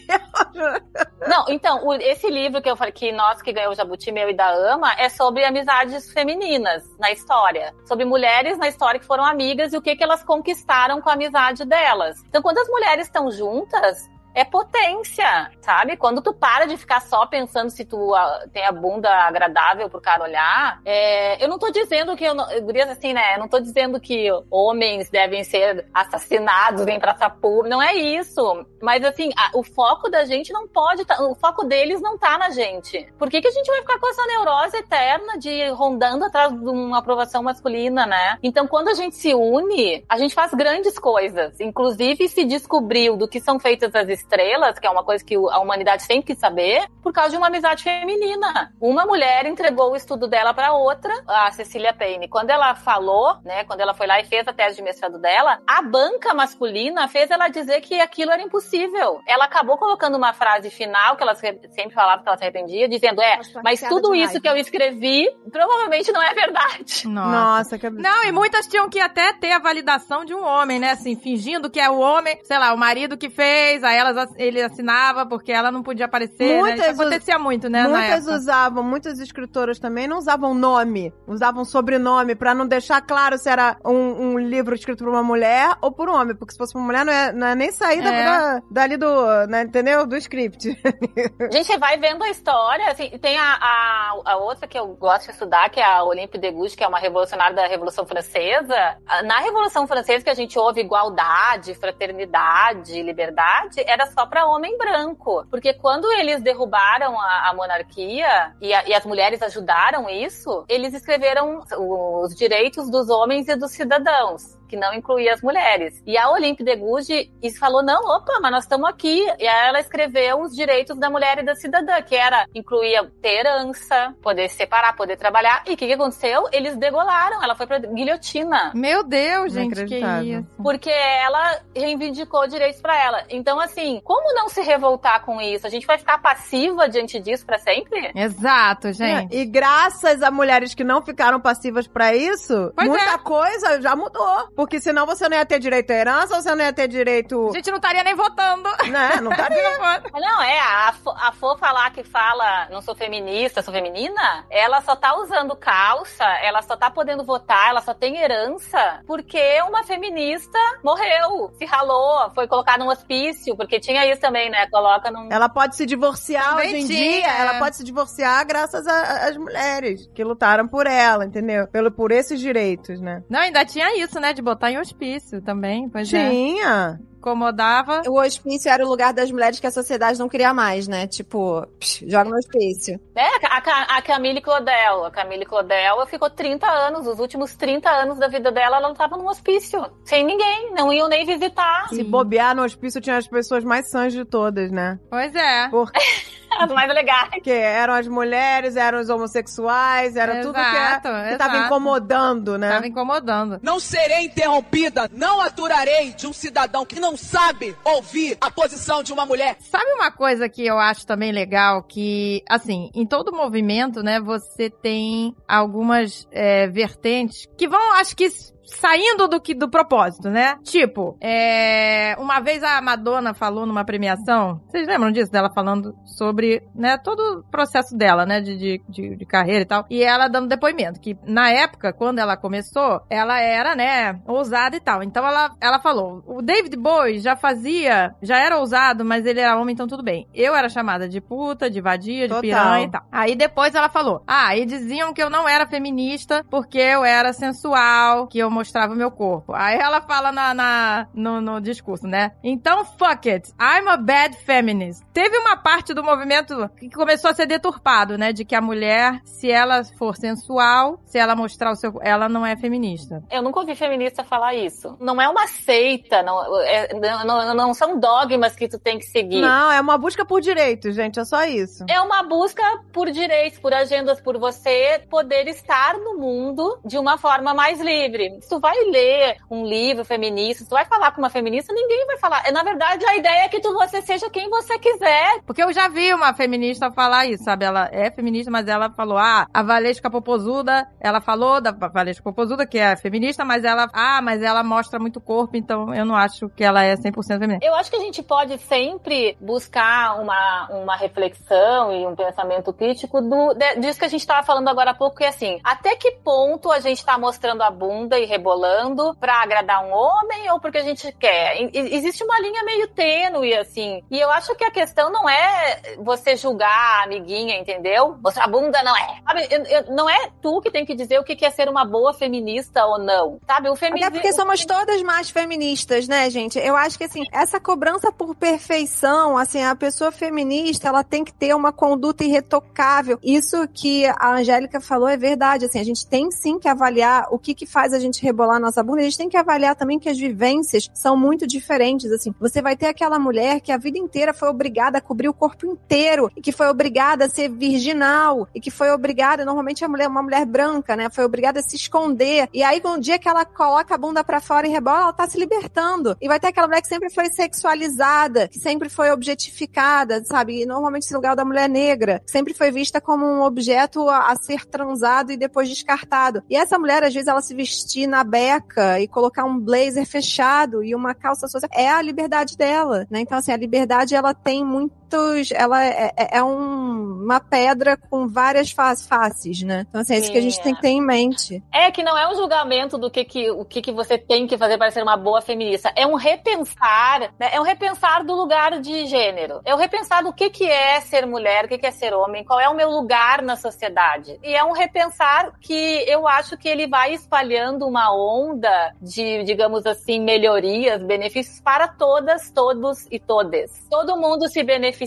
Não, então, o- esse livro que eu falei que nós que ganhou o Jabuti, meu e da Ama, é sobre amizades femininas na história. Sobre mulheres na história que foram amigas e o que, que elas conquistaram com a amizade delas. Então, quando as mulheres estão juntas, é potência, sabe? Quando tu para de ficar só pensando se tu ah, tem a bunda agradável pro cara olhar, é, eu não tô dizendo que eu não, diria assim, né? Eu não tô dizendo que homens devem ser assassinados em praça pública, não é isso. Mas assim, a- o foco da gente não pode, tá- o foco deles não tá na gente. Por que, que a gente vai ficar com essa neurose eterna de rondando atrás de uma aprovação masculina, né? Então, quando a gente se une, a gente faz grandes coisas. Inclusive, se descobriu do que são feitas as estrelas, que é uma coisa que a humanidade tem que saber, por causa de uma amizade feminina. Uma mulher entregou o estudo dela para outra, a Cecília Payne. Quando ela falou, né, quando ela foi lá e fez a tese de mestrado dela, a banca masculina fez ela dizer que aquilo era impossível. Ela acabou colocando uma frase final, que ela se- sempre falava que ela se arrependia, dizendo, é, Nossa, mas tudo de isso que eu escrevi provavelmente não é verdade. <laughs> Nossa. Nossa, que absurdo. Não, e muitas tinham que até ter a validação de um homem, né? Assim, fingindo que é o homem, sei lá, o marido que fez, aí elas, ele assinava porque ela não podia aparecer. né? Muitas Isso acontecia muito, né? Muitas usavam, muitas escritoras também não usavam nome, usavam sobrenome pra não deixar claro se era um, um livro escrito por uma mulher ou por um homem, porque se fosse uma mulher não é, não é nem sair É. da- dali do, né, entendeu? Do script. A <laughs> gente vai vendo a história, assim, tem a, a, a outra que eu gosto de estudar, que é a Olympe de Gouges, que é uma revolucionária da Revolução Francesa. Na Revolução Francesa que a gente ouve igualdade, fraternidade, liberdade, era só para homem branco. Porque quando eles derrubaram a, a monarquia e, a- e as mulheres ajudaram isso, eles escreveram os direitos dos homens e dos cidadãos que não incluía as mulheres. E a Olympe de Gouges falou, não, opa, mas nós estamos aqui. E aí ela escreveu os direitos da mulher e da cidadã, que era, incluía ter herança, poder se separar, poder trabalhar. E o que, que aconteceu? Eles degolaram, ela foi pra guilhotina. Meu Deus, gente, que isso. Porque ela reivindicou direitos pra ela. Então, assim, como não se revoltar com isso? A gente vai ficar passiva diante disso pra sempre? Exato, gente. E graças a mulheres que não ficaram passivas pra isso, Pois muita é. coisa já mudou. Porque senão você não ia ter direito à herança, ou você não ia ter direito... A gente não estaria nem votando. Né? Não estaria. <laughs> Não, é, a, Fo- a Fô falar que fala não sou feminista, sou feminina, ela só tá usando calça, ela só tá podendo votar, ela só tem herança porque uma feminista morreu, se ralou, foi colocada num hospício, porque tinha isso também, né? Coloca num. Ela pode se divorciar Também hoje em tinha, dia. é. Ela pode se divorciar graças às mulheres que lutaram por ela, entendeu? Pelo, por esses direitos, né? Não, ainda tinha isso, né? De botar em hospício também. Pois é. Tinha. Incomodava. O hospício era o lugar das mulheres que a sociedade não queria mais, né? Tipo, psh, joga no hospício. É, a, a Camille Claudel. A Camille Claudel ficou 30 anos, os últimos 30 anos da vida dela, ela tava num hospício, sem ninguém, não iam nem visitar. Se bobear no hospício, tinha as pessoas mais sãs de todas, né? Pois é. Porque <laughs> <laughs> As mais legais. eram as mulheres, eram os homossexuais, era tudo que, Exato, que tava exato. incomodando, né? Tava incomodando. Não serei interrompida, não aturarei de um cidadão que não sabe ouvir a posição de uma mulher. Sabe uma coisa que eu acho também legal? Que, assim, em todo movimento, né, você tem algumas é, vertentes que vão, acho que, saindo do que do propósito, né? Tipo, é, uma vez a Madonna falou numa premiação, vocês lembram disso? Dela falando sobre, né, todo o processo dela, né, de, de, de, de carreira e tal. E ela dando depoimento, que na época, quando ela começou, ela era, né, ousada e tal. Então ela, ela falou, o David Bowie já fazia, já era ousado, mas ele era homem, então tudo bem. Eu era chamada de puta, de vadia, de Total. piranha e tal. Aí depois ela falou, ah, e diziam que eu não era feminista porque eu era sensual, que eu mostrava o meu corpo. Aí ela fala na, na- no, no discurso, né? Então, fuck it, I'm a bad feminist. Teve uma parte do movimento que começou a ser deturpado, né? De que a mulher, se ela for sensual, se ela mostrar o seu... Ela não é feminista. Eu nunca ouvi feminista falar isso. Não é uma seita, não, é- não, não- não são dogmas que tu tem que seguir. Não, é uma busca por direitos, gente, é só isso. É uma busca por direitos, por agendas, por você poder estar no mundo de uma forma mais livre. Se tu vai ler um livro feminista, se tu vai falar com uma feminista, ninguém vai falar. Na verdade, a ideia é que tu você seja quem você quiser. Porque eu já vi uma feminista falar isso, sabe? Ela é feminista, mas ela falou, ah, a Valesca Popozuda, ela falou da Valesca Popozuda, que é feminista, mas ela, ah, mas ela mostra muito corpo, então eu não acho que ela é 100% feminista. Eu acho que a gente pode sempre buscar uma, uma reflexão e um pensamento crítico do, de- disso que a gente estava falando agora há pouco, que é assim, até que ponto a gente está mostrando a bunda e rebolando pra agradar um homem ou porque a gente quer? Existe uma linha meio tênue, assim, e eu acho que a questão não é você julgar a amiguinha, entendeu? Mostrar a bunda não é. Sabe, eu- eu- não é tu que tem que dizer o que que é ser uma boa feminista ou não, sabe? O feminismo... Até porque somos todas mais feministas, né, gente? Eu acho que, assim, essa cobrança por perfeição, assim, a pessoa feminista, ela tem que ter uma conduta irretocável. Isso que a Angélica falou é verdade, assim, a gente tem sim que avaliar o que que faz a gente rebolar nossa bunda, a gente tem que avaliar também que as vivências são muito diferentes, assim. Você vai ter aquela mulher que a vida inteira foi obrigada a cobrir o corpo inteiro, e que foi obrigada a ser virginal, e que foi obrigada, normalmente a mulher, uma mulher branca, né, foi obrigada a se esconder. E aí, no dia que ela coloca a bunda pra fora e rebola, ela tá se libertando. E vai ter aquela mulher que sempre foi sexualizada, que sempre foi objetificada, sabe? E normalmente esse lugar é da mulher negra, que sempre foi vista como um objeto a, a ser transado e depois descartado. E essa mulher, às vezes, ela se vestir na beca e colocar um blazer fechado e uma calça social, é a liberdade dela, né? Então, assim, a liberdade, ela tem muitos, ela é, é- é um- uma pedra com várias fa- faces, né? Então, assim, é isso que a gente tem que ter em mente. É que não é um julgamento do que, que o que, que você tem que fazer para ser uma boa feminista. É um repensar, né? É um repensar do lugar de gênero. É um repensar do que, que é ser mulher, o que, que é ser homem, qual é o meu lugar na sociedade. E é um repensar que eu acho que ele vai espalhando uma onda de, digamos assim, melhorias, benefícios para todas, todos e todes. Todo mundo se beneficia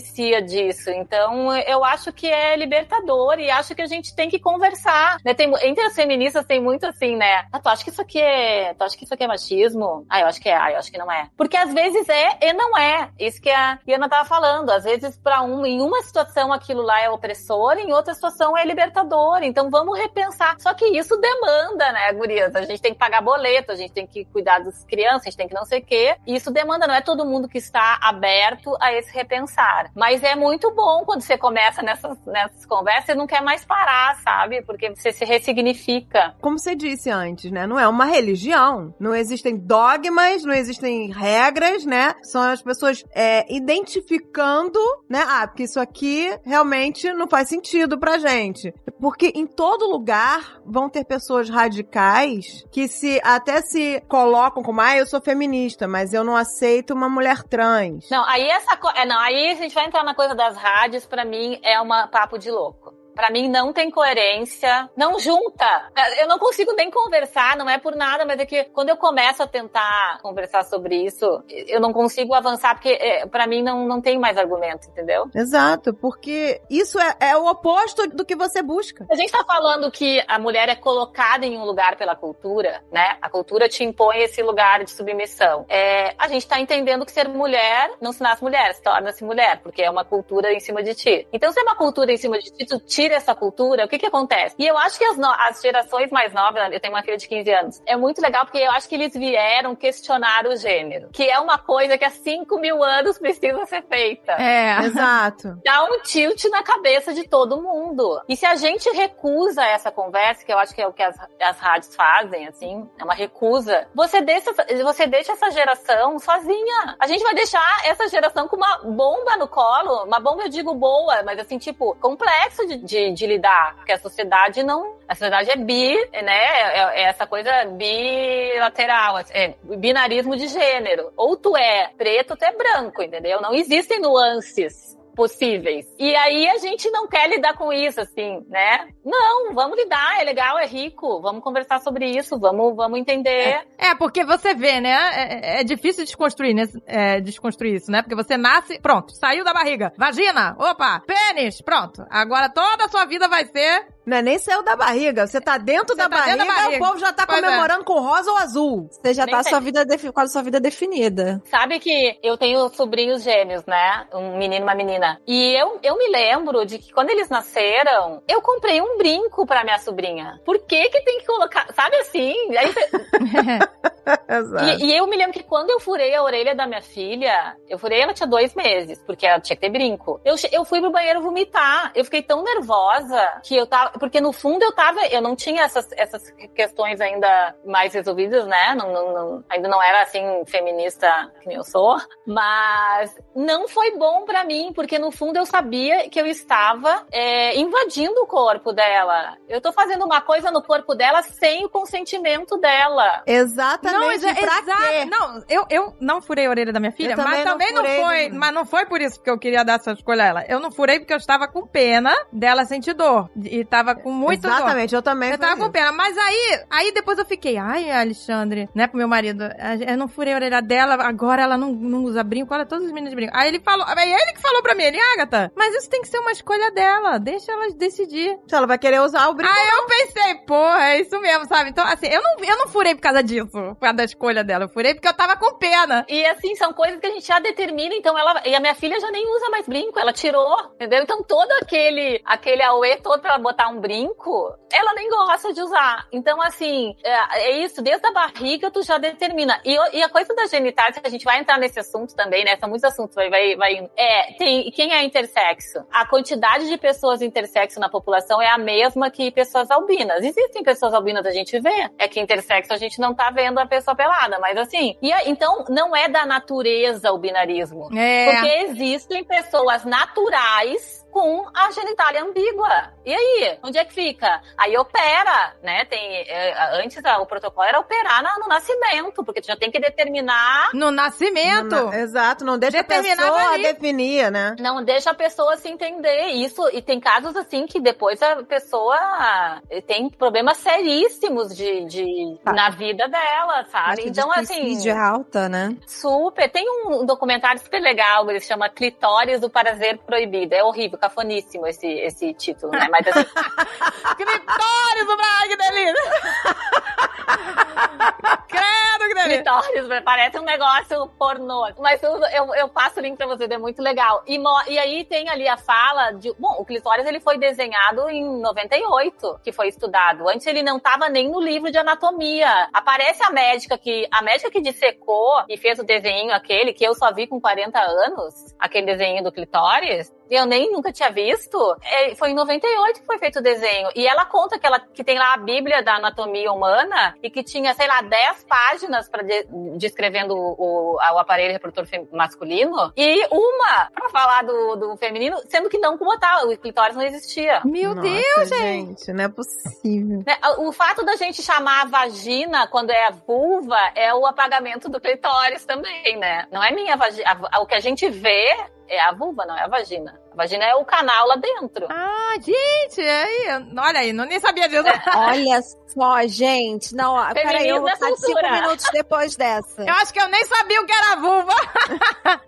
disso. Então, eu acho que é libertador e acho que a gente tem que conversar. Né? Tem, entre as feministas tem muito assim, né? Ah, tu acha que isso aqui é. Tu acha que isso aqui é machismo? Ah, eu acho que é. Ah, eu acho que não é. Porque às vezes é e não é. Isso que a Iana tava falando. Às vezes, para um, em uma situação aquilo lá é opressor, em outra situação é libertador. Então vamos repensar. Só que isso demanda, né, gurias? A gente tem que pagar boleto, a gente tem que cuidar das crianças, a gente tem que não sei o quê. Isso demanda, não é todo mundo que está aberto a esse repensar. Mas é muito bom quando você começa nessas, nessas conversas, você não quer mais parar, sabe? Porque você se ressignifica. Como você disse antes, né? Não é uma religião. Não existem dogmas, não existem regras, né? São as pessoas é, identificando, né? Ah, porque isso aqui realmente não faz sentido pra gente. Porque em todo lugar vão ter pessoas radicais que se até se colocam como, ah, eu sou feminista, mas eu não aceito uma mulher trans. Não, aí essa co- é, não, aí a gente vai entrar na coisa das rádios, pra mim é uma papo de louco. Pra mim não tem coerência, não junta. Eu não consigo nem conversar, não é por nada, mas é que quando eu começo a tentar conversar sobre isso, eu não consigo avançar porque é, pra mim não, não tem mais argumento, entendeu? Exato, porque isso é, é o oposto do que você busca. A gente tá falando que a mulher é colocada em um lugar pela cultura, né? A cultura te impõe esse lugar de submissão. É, a gente tá entendendo que ser mulher não se nasce mulher, se torna-se mulher, porque é uma cultura em cima de ti. Então, se é uma cultura em cima de ti, tu tira essa cultura, o que que acontece? E eu acho que as, no- as gerações mais novas, eu tenho uma filha de 15 anos, é muito legal porque eu acho que eles vieram questionar o gênero, que é uma coisa que há 5 mil anos precisa ser feita É. <laughs> Exato. dá um tilt na cabeça de todo mundo. E se a gente recusa essa conversa, que eu acho que é o que as, as rádios fazem, assim, é uma recusa, você deixa, você deixa essa geração sozinha. A gente vai deixar essa geração com uma bomba no colo, uma bomba eu digo boa, mas assim, tipo, complexo de, de, de lidar, porque a sociedade não, a sociedade é bi, né, é, é essa coisa bilateral, é binarismo de gênero. Ou tu é preto, ou tu é branco, entendeu? Não existem nuances possíveis. E aí a gente não quer lidar com isso, assim, né? Não, vamos lidar, é legal, é rico, vamos conversar sobre isso, vamos, vamos entender. É, porque você vê, né? É, é difícil desconstruir, né? É, desconstruir isso, né? Porque você nasce, pronto, saiu da barriga. Vagina, opa, pênis, pronto. Agora toda a sua vida vai ser. Não é nem saiu da barriga. Você tá dentro, Você da, tá barriga, dentro da barriga. o povo já tá Pois é. comemorando com rosa ou azul. Você já Nem tá sei. sua vida com a sua vida definida. Sabe que eu tenho sobrinhos gêmeos, né? Um menino e uma menina. E eu, eu me lembro de que quando eles nasceram, eu comprei um brinco pra minha sobrinha. Por que que tem que colocar? Sabe assim? Aí você-. <laughs> E, e eu me lembro que quando eu furei a orelha da minha filha, eu furei ela tinha dois meses, porque ela tinha que ter brinco. Eu, eu fui pro banheiro vomitar. Eu fiquei tão nervosa que eu tava. Porque no fundo eu tava. Eu não tinha essas, essas questões ainda mais resolvidas, né? Não, não- não- ainda não era assim feminista que nem eu sou. Mas não foi bom pra mim, porque no fundo eu sabia que eu estava é, invadindo o corpo dela. Eu tô fazendo uma coisa no corpo dela sem o consentimento dela. Exatamente. Não, é exato. quê? Não, eu, eu não furei a orelha da minha filha, Eu mas não também não, foi. Mas não foi por isso que eu queria dar essa escolha a ela. Eu não furei porque eu estava com pena dela sentir dor. E tava com muito dor. Exatamente, eu também Eu tava com pena. Mas aí, aí depois eu fiquei, ai, Alexandre, né, pro meu marido, eu não furei a orelha dela, agora ela não, não usa brinco, olha todos os meninos de brinco. Aí ele falou, aí ele que falou pra mim, ele, Agatha, mas isso tem que ser uma escolha dela, deixa ela decidir. Se ela vai querer usar o brinco. Aí eu pensei, porra, é isso mesmo, sabe? Então, assim, eu não, eu não furei por causa disso, por causa da escolha dela. Eu furei porque eu tava com pena. E assim, são coisas que a gente já determina, então ela. E a minha filha já nem usa mais brinco, ela tirou, entendeu? Então todo aquele, aquele auê todo pra ela botar um brinco, ela nem gosta de usar. Então, assim, é, é isso, desde a barriga tu já determina. E, e a coisa da genitais, a gente vai entrar nesse assunto também, né? São muitos assuntos, vai, vai, vai indo. É, tem, quem é intersexo? A quantidade de pessoas intersexo na população é a mesma que pessoas albinas. Existem pessoas albinas, a gente vê. É que intersexo a gente não tá vendo a pessoa pelada, mas assim. E então, não é da natureza o binarismo. É. Porque existem pessoas naturais com a genitália ambígua. E aí? Onde é que fica? Aí opera, né? Tem, é, antes o protocolo era operar na- no nascimento, porque tu já tem que determinar No nascimento. Não, exato, não deixa a pessoa ali. definir, né? não deixa a pessoa se entender isso. E tem casos assim que depois a pessoa tem problemas seríssimos de, de Tá. na vida dela, sabe? Então, de assim. é alta, né? Super. Tem um documentário super legal, ele se chama Clitóris do Prazer Proibido. É horrível, cafoníssimo esse, esse título, né? Mas assim, <laughs> Clitóris, o Braga, delícia. <laughs> Credo, que delícia. Clitóris, parece um negócio pornô. Mas eu, eu, eu passo o link pra vocês, é muito legal. E, e aí tem ali a fala de. Bom, o clitóris ele foi desenhado em 98, que foi estudado. Antes ele não tava nem no livro de anatomia. Aparece a médica que. A médica que dissecou e fez o desenho aquele, que eu só vi com 40 anos, aquele desenho do clitóris. Eu nem nunca tinha visto. É, foi em 98 que foi feito o desenho. E ela conta que ela que tem lá a Bíblia da anatomia humana e que tinha, sei lá, 10 páginas para de, descrevendo o, o, o aparelho reprodutor masculino e uma para falar do, do feminino, sendo que não como tal, o clitóris não existia. Meu Nossa, Deus, gente. gente, não é possível. Né, O fato da gente chamar a vagina quando é a vulva é o apagamento do clitóris também, né? Não é minha vagina. O que a gente vê é a vulva, não é a vagina. A vagina é o canal lá dentro. Ah, gente, aí, olha aí, não nem sabia disso. Olha só, gente. Não, peraí, eu vou é ficar cinco minutos depois dessa. Eu acho que eu nem sabia o que era vulva.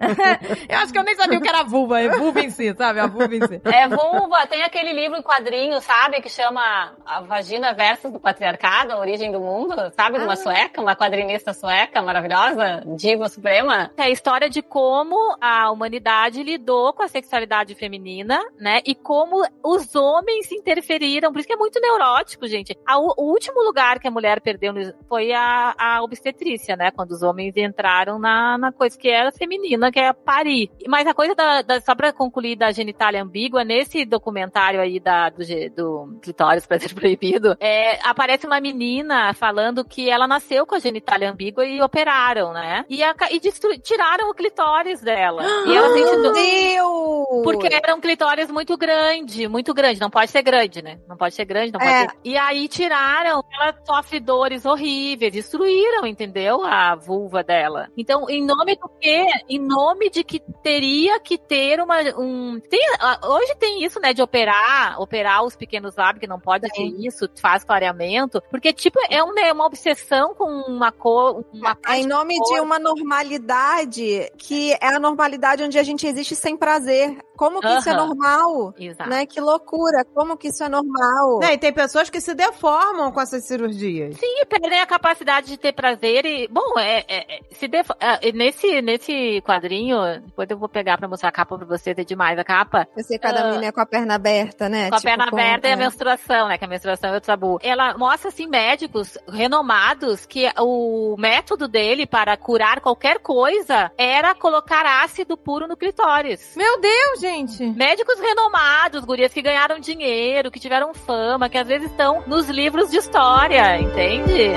<laughs> eu acho que eu nem sabia o que era vulva, é vulva em si, sabe? A vulva em si. É vulva, tem aquele livro em quadrinho, sabe? Que chama A Vagina Versus do Patriarcado, A Origem do Mundo, sabe? De uma sueca, uma quadrinista sueca maravilhosa, diva suprema. É a história de como a humanidade lidou com a sexualidade feminina, né? E como os homens interferiram. Por isso que é muito neurótico, gente. A- o, último lugar que a mulher perdeu foi a, a obstetrícia, né? Quando os homens entraram na, na coisa que era feminina, que é parir. Mas a coisa da, da só pra concluir da genitália ambígua, nesse documentário aí da, do, do clitóris <laughs> pra ser proibido, é, aparece uma menina falando que ela nasceu com a genitália ambígua e operaram, né? E, a, e tiraram o clitóris dela. E ela <gasps> sente Deus! porque era um clitóris muito grande, muito grande. Não pode ser grande, né? Não pode ser grande, não pode É. ser. E aí tiraram, ela sofre dores horríveis, destruíram, entendeu? A vulva dela. Então, em nome do quê? Em nome de que teria que ter uma. Um... Tem, hoje tem isso, né? De operar, operar os pequenos lábios, que não pode ter isso, faz clareamento. Porque, tipo, é um, né, uma obsessão com uma cor. Uma É em nome de uma normalidade que é a normalidade onde a gente existe sem prazer. Como que isso é normal? Exato. Né? Que loucura. Como que isso é normal? Né, e tem pessoas que se deformam com essas cirurgias. Sim, perder a capacidade de ter prazer e, bom, é, é- é- se def- é, nesse, nesse quadrinho, depois eu vou pegar pra mostrar a capa pra vocês, é demais a capa, Você cada Ah. menina com a perna aberta, né? com a Tipo, perna aberta e a é. menstruação, né, que a menstruação é o tabu. Ela mostra, assim, médicos renomados que o método dele para curar qualquer coisa era colocar ácido puro no clitóris. Meu Deus, gente. Médicos renomados, gurias que ganharam dinheiro, que tiveram fama, que às vezes estão nos livros de história, entende?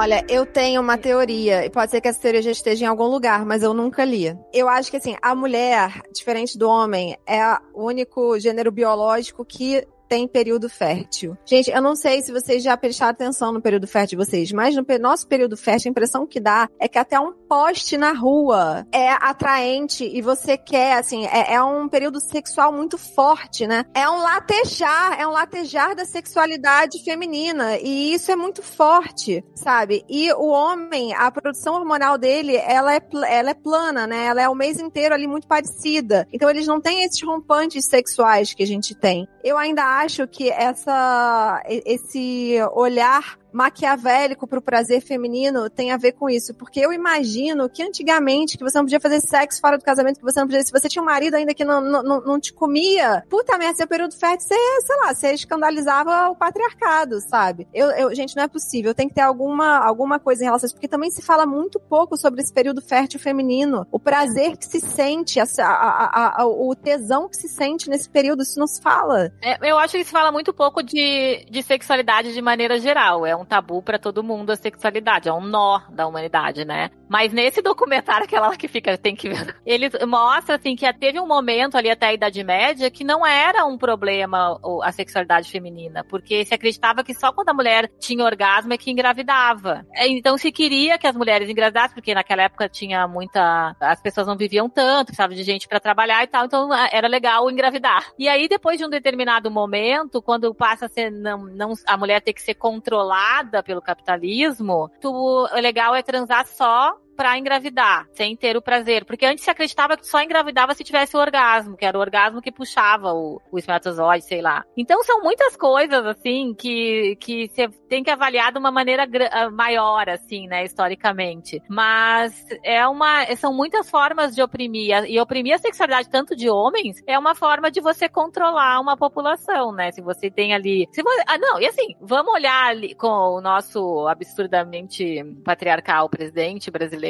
Olha, eu tenho uma teoria, e pode ser que essa teoria já esteja em algum lugar, mas eu nunca li. Eu acho que, assim, a mulher, diferente do homem, é o único gênero biológico que tem período fértil. Gente, eu não sei se vocês já prestaram atenção no período fértil de vocês, mas no nosso período fértil, a impressão que dá é que até um poste na rua é atraente e você quer, assim, é, é um período sexual muito forte, né? É um latejar, é um latejar da sexualidade feminina e isso é muito forte, sabe? E o homem, a produção hormonal dele, ela é, ela é plana, né? Ela é o mês inteiro ali muito parecida. Então eles não têm esses rompantes sexuais que a gente tem. Eu ainda acho que essa, esse olhar maquiavélico pro prazer feminino tem a ver com isso, porque eu imagino que antigamente que você não podia fazer sexo fora do casamento, que você não podia, se você tinha um marido ainda que não, não, não- te comia, puta merda, seu período fértil, você, sei lá, você escandalizava o patriarcado, sabe? Eu, eu, gente, não é possível, tem que ter alguma, alguma coisa em relação a isso, porque também se fala muito pouco sobre esse período fértil feminino, o prazer que se sente, a- a- a- o tesão que se sente nesse período, isso não se fala. É, eu acho que se fala muito pouco de, de sexualidade de maneira geral. É um tabu pra todo mundo a sexualidade. É um nó da humanidade, né? Mas nesse <laughs> documentário, aquela que fica, tem que ver. Ele mostra, assim, que teve um momento ali até a Idade Média que não era um problema a sexualidade feminina. Porque se acreditava que só quando a mulher tinha orgasmo é que engravidava. É, Então se queria que as mulheres engravidassem, porque naquela época tinha muita. As pessoas não viviam tanto, precisava de gente pra trabalhar e tal. Então era legal engravidar. E aí, depois de um determinado momento, quando passa a ser não, não a mulher ter que ser controlada pelo capitalismo, tu, o legal é transar só pra engravidar, sem ter o prazer. Porque antes se acreditava que só engravidava se tivesse o orgasmo, que era o orgasmo que puxava o, o espermatozoide, sei lá. Então são muitas coisas, assim, que, que você tem que avaliar de uma maneira ah, maior, assim, né, historicamente. Mas é uma, são muitas formas de oprimir. E oprimir a sexualidade tanto de homens é uma forma de você controlar uma população, né? Se você tem ali. Se você, ah, não, e assim, vamos olhar com o nosso absurdamente patriarcal presidente brasileiro.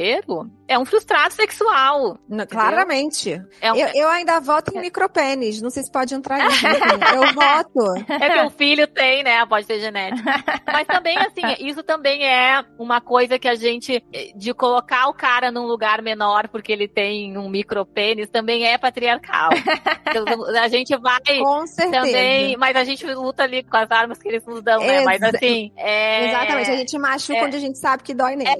É um frustrado sexual. N- Claramente. É, um- Eu, eu ainda voto em micropênis. Não sei se pode entrar nisso. <laughs> Eu voto. É que o filho tem, né? Pode ser genético. Mas também, assim, isso também é uma coisa que a gente, de colocar o cara num lugar menor porque ele tem um micropênis, também é patriarcal. Então, a gente vai Com certeza. também, mas a gente luta ali com as armas que eles nos dão, né? Mas assim, é... Exatamente. A gente machuca é- onde a gente sabe que dói nele.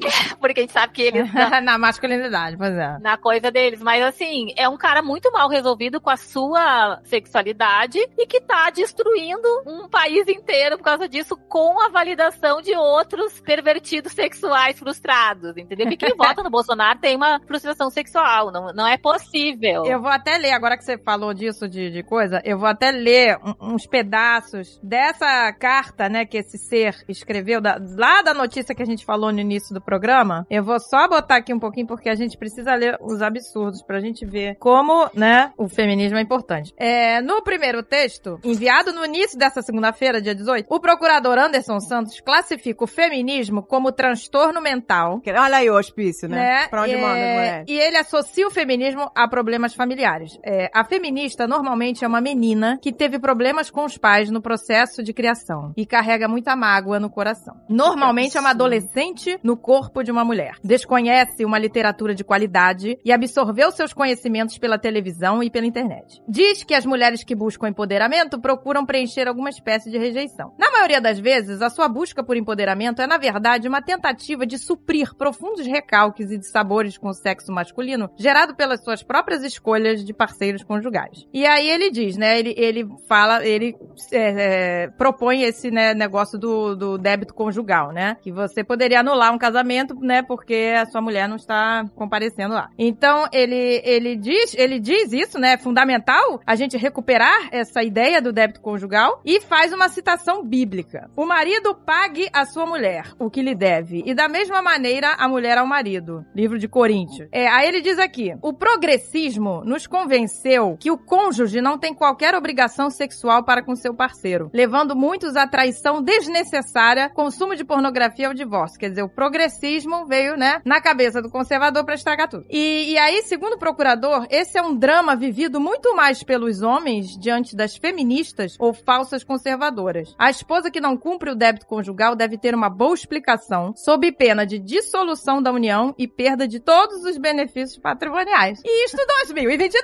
Porque a gente sabe que eles <laughs> Na masculinidade, pois é. na coisa deles. Mas assim, é um cara muito mal resolvido com a sua sexualidade e que tá destruindo um país inteiro por causa disso, com a validação de outros pervertidos sexuais frustrados, entendeu? Porque quem vota no <laughs> Bolsonaro tem uma frustração sexual, não, não é possível. Eu vou até ler, agora que você falou disso de, de coisa, eu vou até ler um- uns pedaços dessa carta, né, que esse ser escreveu, da- lá da notícia que a gente falou no início do programa. Eu vou só botar aqui um pouquinho, porque a gente precisa ler os absurdos pra gente ver como, né, o feminismo é importante. É, no primeiro texto, enviado no início dessa segunda-feira, dia 18, o procurador Anderson Santos classifica o feminismo como transtorno mental Olha aí o hospício, né? né? Pra onde É, manda as mulheres. E ele associa o feminismo a problemas familiares. É, a feminista normalmente é uma menina que teve problemas com os pais no processo de criação e carrega muita mágoa no coração. Normalmente é uma adolescente no corpo de uma mulher. Desconhece uma literatura de qualidade e absorveu seus conhecimentos pela televisão e pela internet. Diz que as mulheres que buscam empoderamento procuram preencher alguma espécie de rejeição. Na maioria das vezes, a sua busca por empoderamento é, na verdade, uma tentativa de suprir profundos recalques e dissabores com o sexo masculino gerado pelas suas próprias escolhas de parceiros conjugais. E aí ele diz, né? Ele, ele fala, ele é, é, propõe esse né, negócio do, do débito conjugal, né? Que você poderia anular um casamento, né? Porque a sua mulher não está comparecendo lá. Então ele, ele diz, ele diz isso, né? É fundamental a gente recuperar essa ideia do débito conjugal e faz uma citação bíblica. O marido pague a sua mulher o que lhe deve e da mesma maneira a mulher ao marido. Livro de Coríntios. É, aí ele diz aqui: o progressismo nos convenceu que o cônjuge não tem qualquer obrigação sexual para com seu parceiro, levando muitos à traição desnecessária, consumo de pornografia ao divórcio. Quer dizer, o progressismo veio, né, na cabeça do conservador para estragar tudo. E, e aí, segundo o procurador, esse é um drama vivido muito mais pelos homens diante das feministas ou falsas conservadoras. A esposa que não cumpre o débito conjugal deve ter uma boa explicação, sob pena de dissolução da união e perda de todos os benefícios patrimoniais. E isto 2022!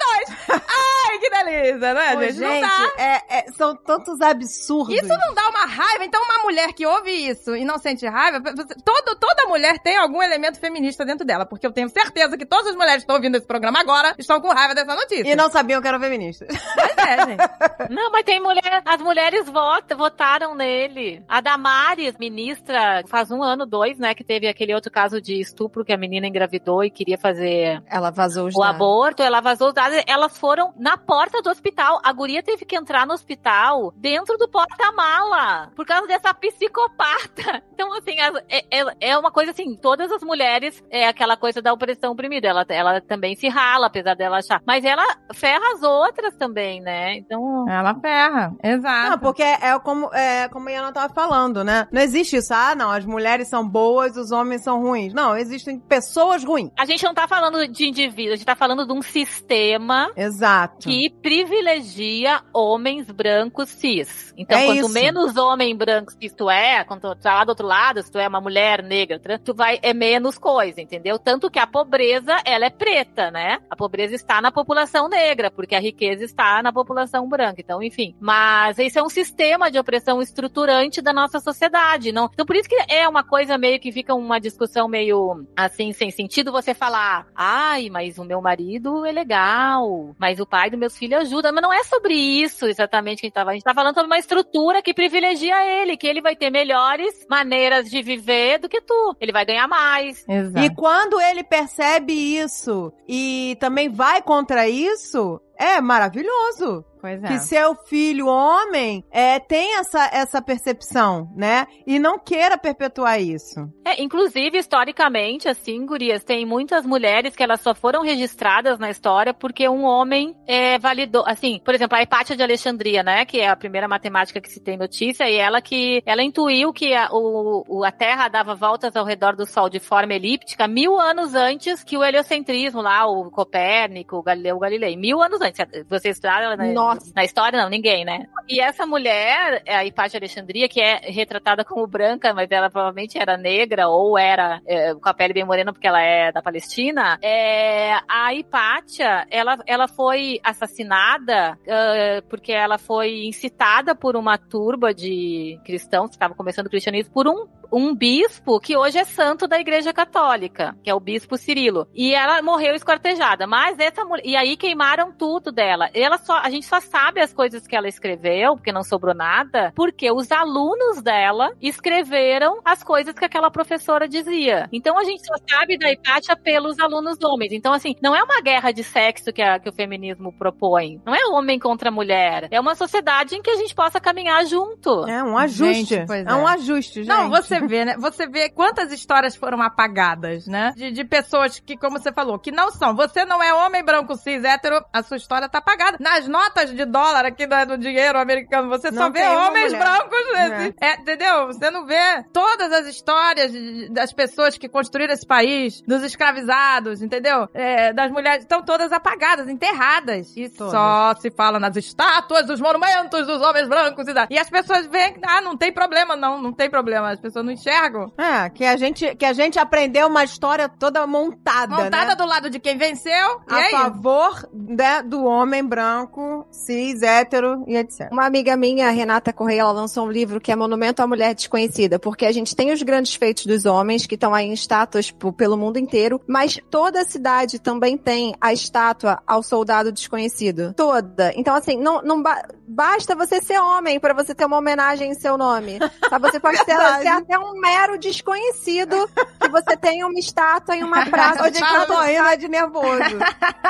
<laughs> Ai, que delícia, né, Pô, gente? Não gente, dá. é- é- são tantos absurdos. Isso não dá uma raiva? Então, uma mulher que ouve isso e não sente raiva, todo, toda mulher tem algum elemento feminista dentro dela, porque eu tenho certeza que todas as mulheres que estão ouvindo esse programa agora estão com raiva dessa notícia. E não sabiam que eram feministas. Pois é, gente. <laughs> Não, mas tem mulher. As mulheres votam, votaram nele. A Damares, ministra, faz um ano, dois, né? Que teve aquele outro caso de estupro que a menina engravidou e queria fazer Ela vazou os o dados. aborto, ela vazou os dados, elas foram na porta do hospital. A guria teve que entrar no hospital dentro do porta-mala, por causa dessa psicopata. <laughs> Então, assim, as- é, é- é uma coisa assim, todas as mulheres, é aquela coisa da opressão oprimida, ela, ela também se rala, apesar dela achar. Mas ela ferra as outras também, né? Então... Ela ferra, exato. Não, porque é como, é como a Iana tava falando, né? Não existe isso. Ah, não, as mulheres são boas, os homens são ruins. Não, existem pessoas ruins. A gente não tá falando de indivíduo, a gente tá falando de um sistema Exato. que privilegia homens brancos cis. Então, É quanto isso. menos homem branco cis tu é, quando tu tá lá do outro lado, se tu é uma mulher negra, tu vai, é menos coisa, entendeu? Tanto que a pobreza, ela é preta, né? A pobreza está na população negra, porque a riqueza está na população branca. Então, enfim. Mas esse é um sistema de opressão estruturante da nossa sociedade, não? Então, por isso que é uma coisa meio que fica uma discussão meio, assim, sem sentido você falar, ai, mas o meu marido é legal, mas o pai dos meus filhos ajuda. Mas não é sobre isso exatamente que a gente tava. A gente tá falando sobre uma estrutura que privilegia ele, que ele vai ter melhores maneiras de viver do que tu. Ele vai ganhar mais. Ele É. E quando ele percebe isso e também vai contra isso, é maravilhoso. Pois é. Que seu filho homem é, tem essa, essa percepção, né? E não queira perpetuar isso. É, inclusive, historicamente, assim, gurias, tem muitas mulheres que elas só foram registradas na história porque um homem é, validou, assim, por exemplo, a Hipátia de Alexandria, né, que é a primeira matemática que se tem notícia, e ela que, ela intuiu que a, o, a Terra dava voltas ao redor do Sol de forma elíptica mil anos antes que o heliocentrismo lá, o Copérnico, o Galileu Galilei, mil anos antes. Você estudaram, né? Nossa. Na história, não, ninguém, né? E essa mulher, a Hipátia Alexandria, que é retratada como branca, mas ela provavelmente era negra ou era é, com a pele bem morena porque ela é da Palestina, é, a Hipátia, ela, ela foi assassinada uh, porque ela foi incitada por uma turba de cristãos que estavam começando o cristianismo por um um bispo que hoje é santo da Igreja Católica, que é o bispo Cirilo. E ela morreu esquartejada. Mas essa mulher. E aí queimaram tudo dela. Ela só, a gente só sabe as coisas que ela escreveu, porque não sobrou nada, porque os alunos dela escreveram as coisas que aquela professora dizia. Então a gente só sabe da Hipátia pelos alunos homens. Então, assim, não é uma guerra de sexo que, a, que o feminismo propõe. Não é homem contra mulher. É uma sociedade em que a gente possa caminhar junto. É um ajuste. Gente, pois é. é. um ajuste, gente. Não, você vê, né? Você vê quantas histórias foram apagadas, né? De, de pessoas que, como você falou, que não são. Você não é homem branco cis hétero, a sua história tá apagada. Nas notas de dólar aqui do, do dinheiro americano, você Não só vê homens brancos, né? É, entendeu? Você não vê todas as histórias de- das pessoas que construíram esse país, dos escravizados, entendeu? É, das mulheres, estão todas apagadas, enterradas. E Todas. só se fala nas estátuas, dos monumentos dos homens brancos e da... E as pessoas veem, ah, não tem problema, não, não tem problema. As pessoas não enxergam. É, que a gente, que a gente aprendeu uma história toda montada, Montada né? do lado de quem venceu. E a aí? favor né, do homem branco, cis, hétero e etc. Uma amiga minha, Renata Correia, ela lançou um livro que é Monumento à Mulher Desconhecida, porque a gente tem os grandes feitos dos homens que estão aí em estátuas pelo mundo inteiro, mas toda a cidade também tem a estátua ao soldado desconhecido. Toda. Então, assim, não, não ba- basta você ser homem para você ter uma homenagem em seu nome. <laughs> Sabe? Você pode ser até um mero desconhecido que você tenha uma estátua em uma praça. <laughs> Rindo é de nervoso.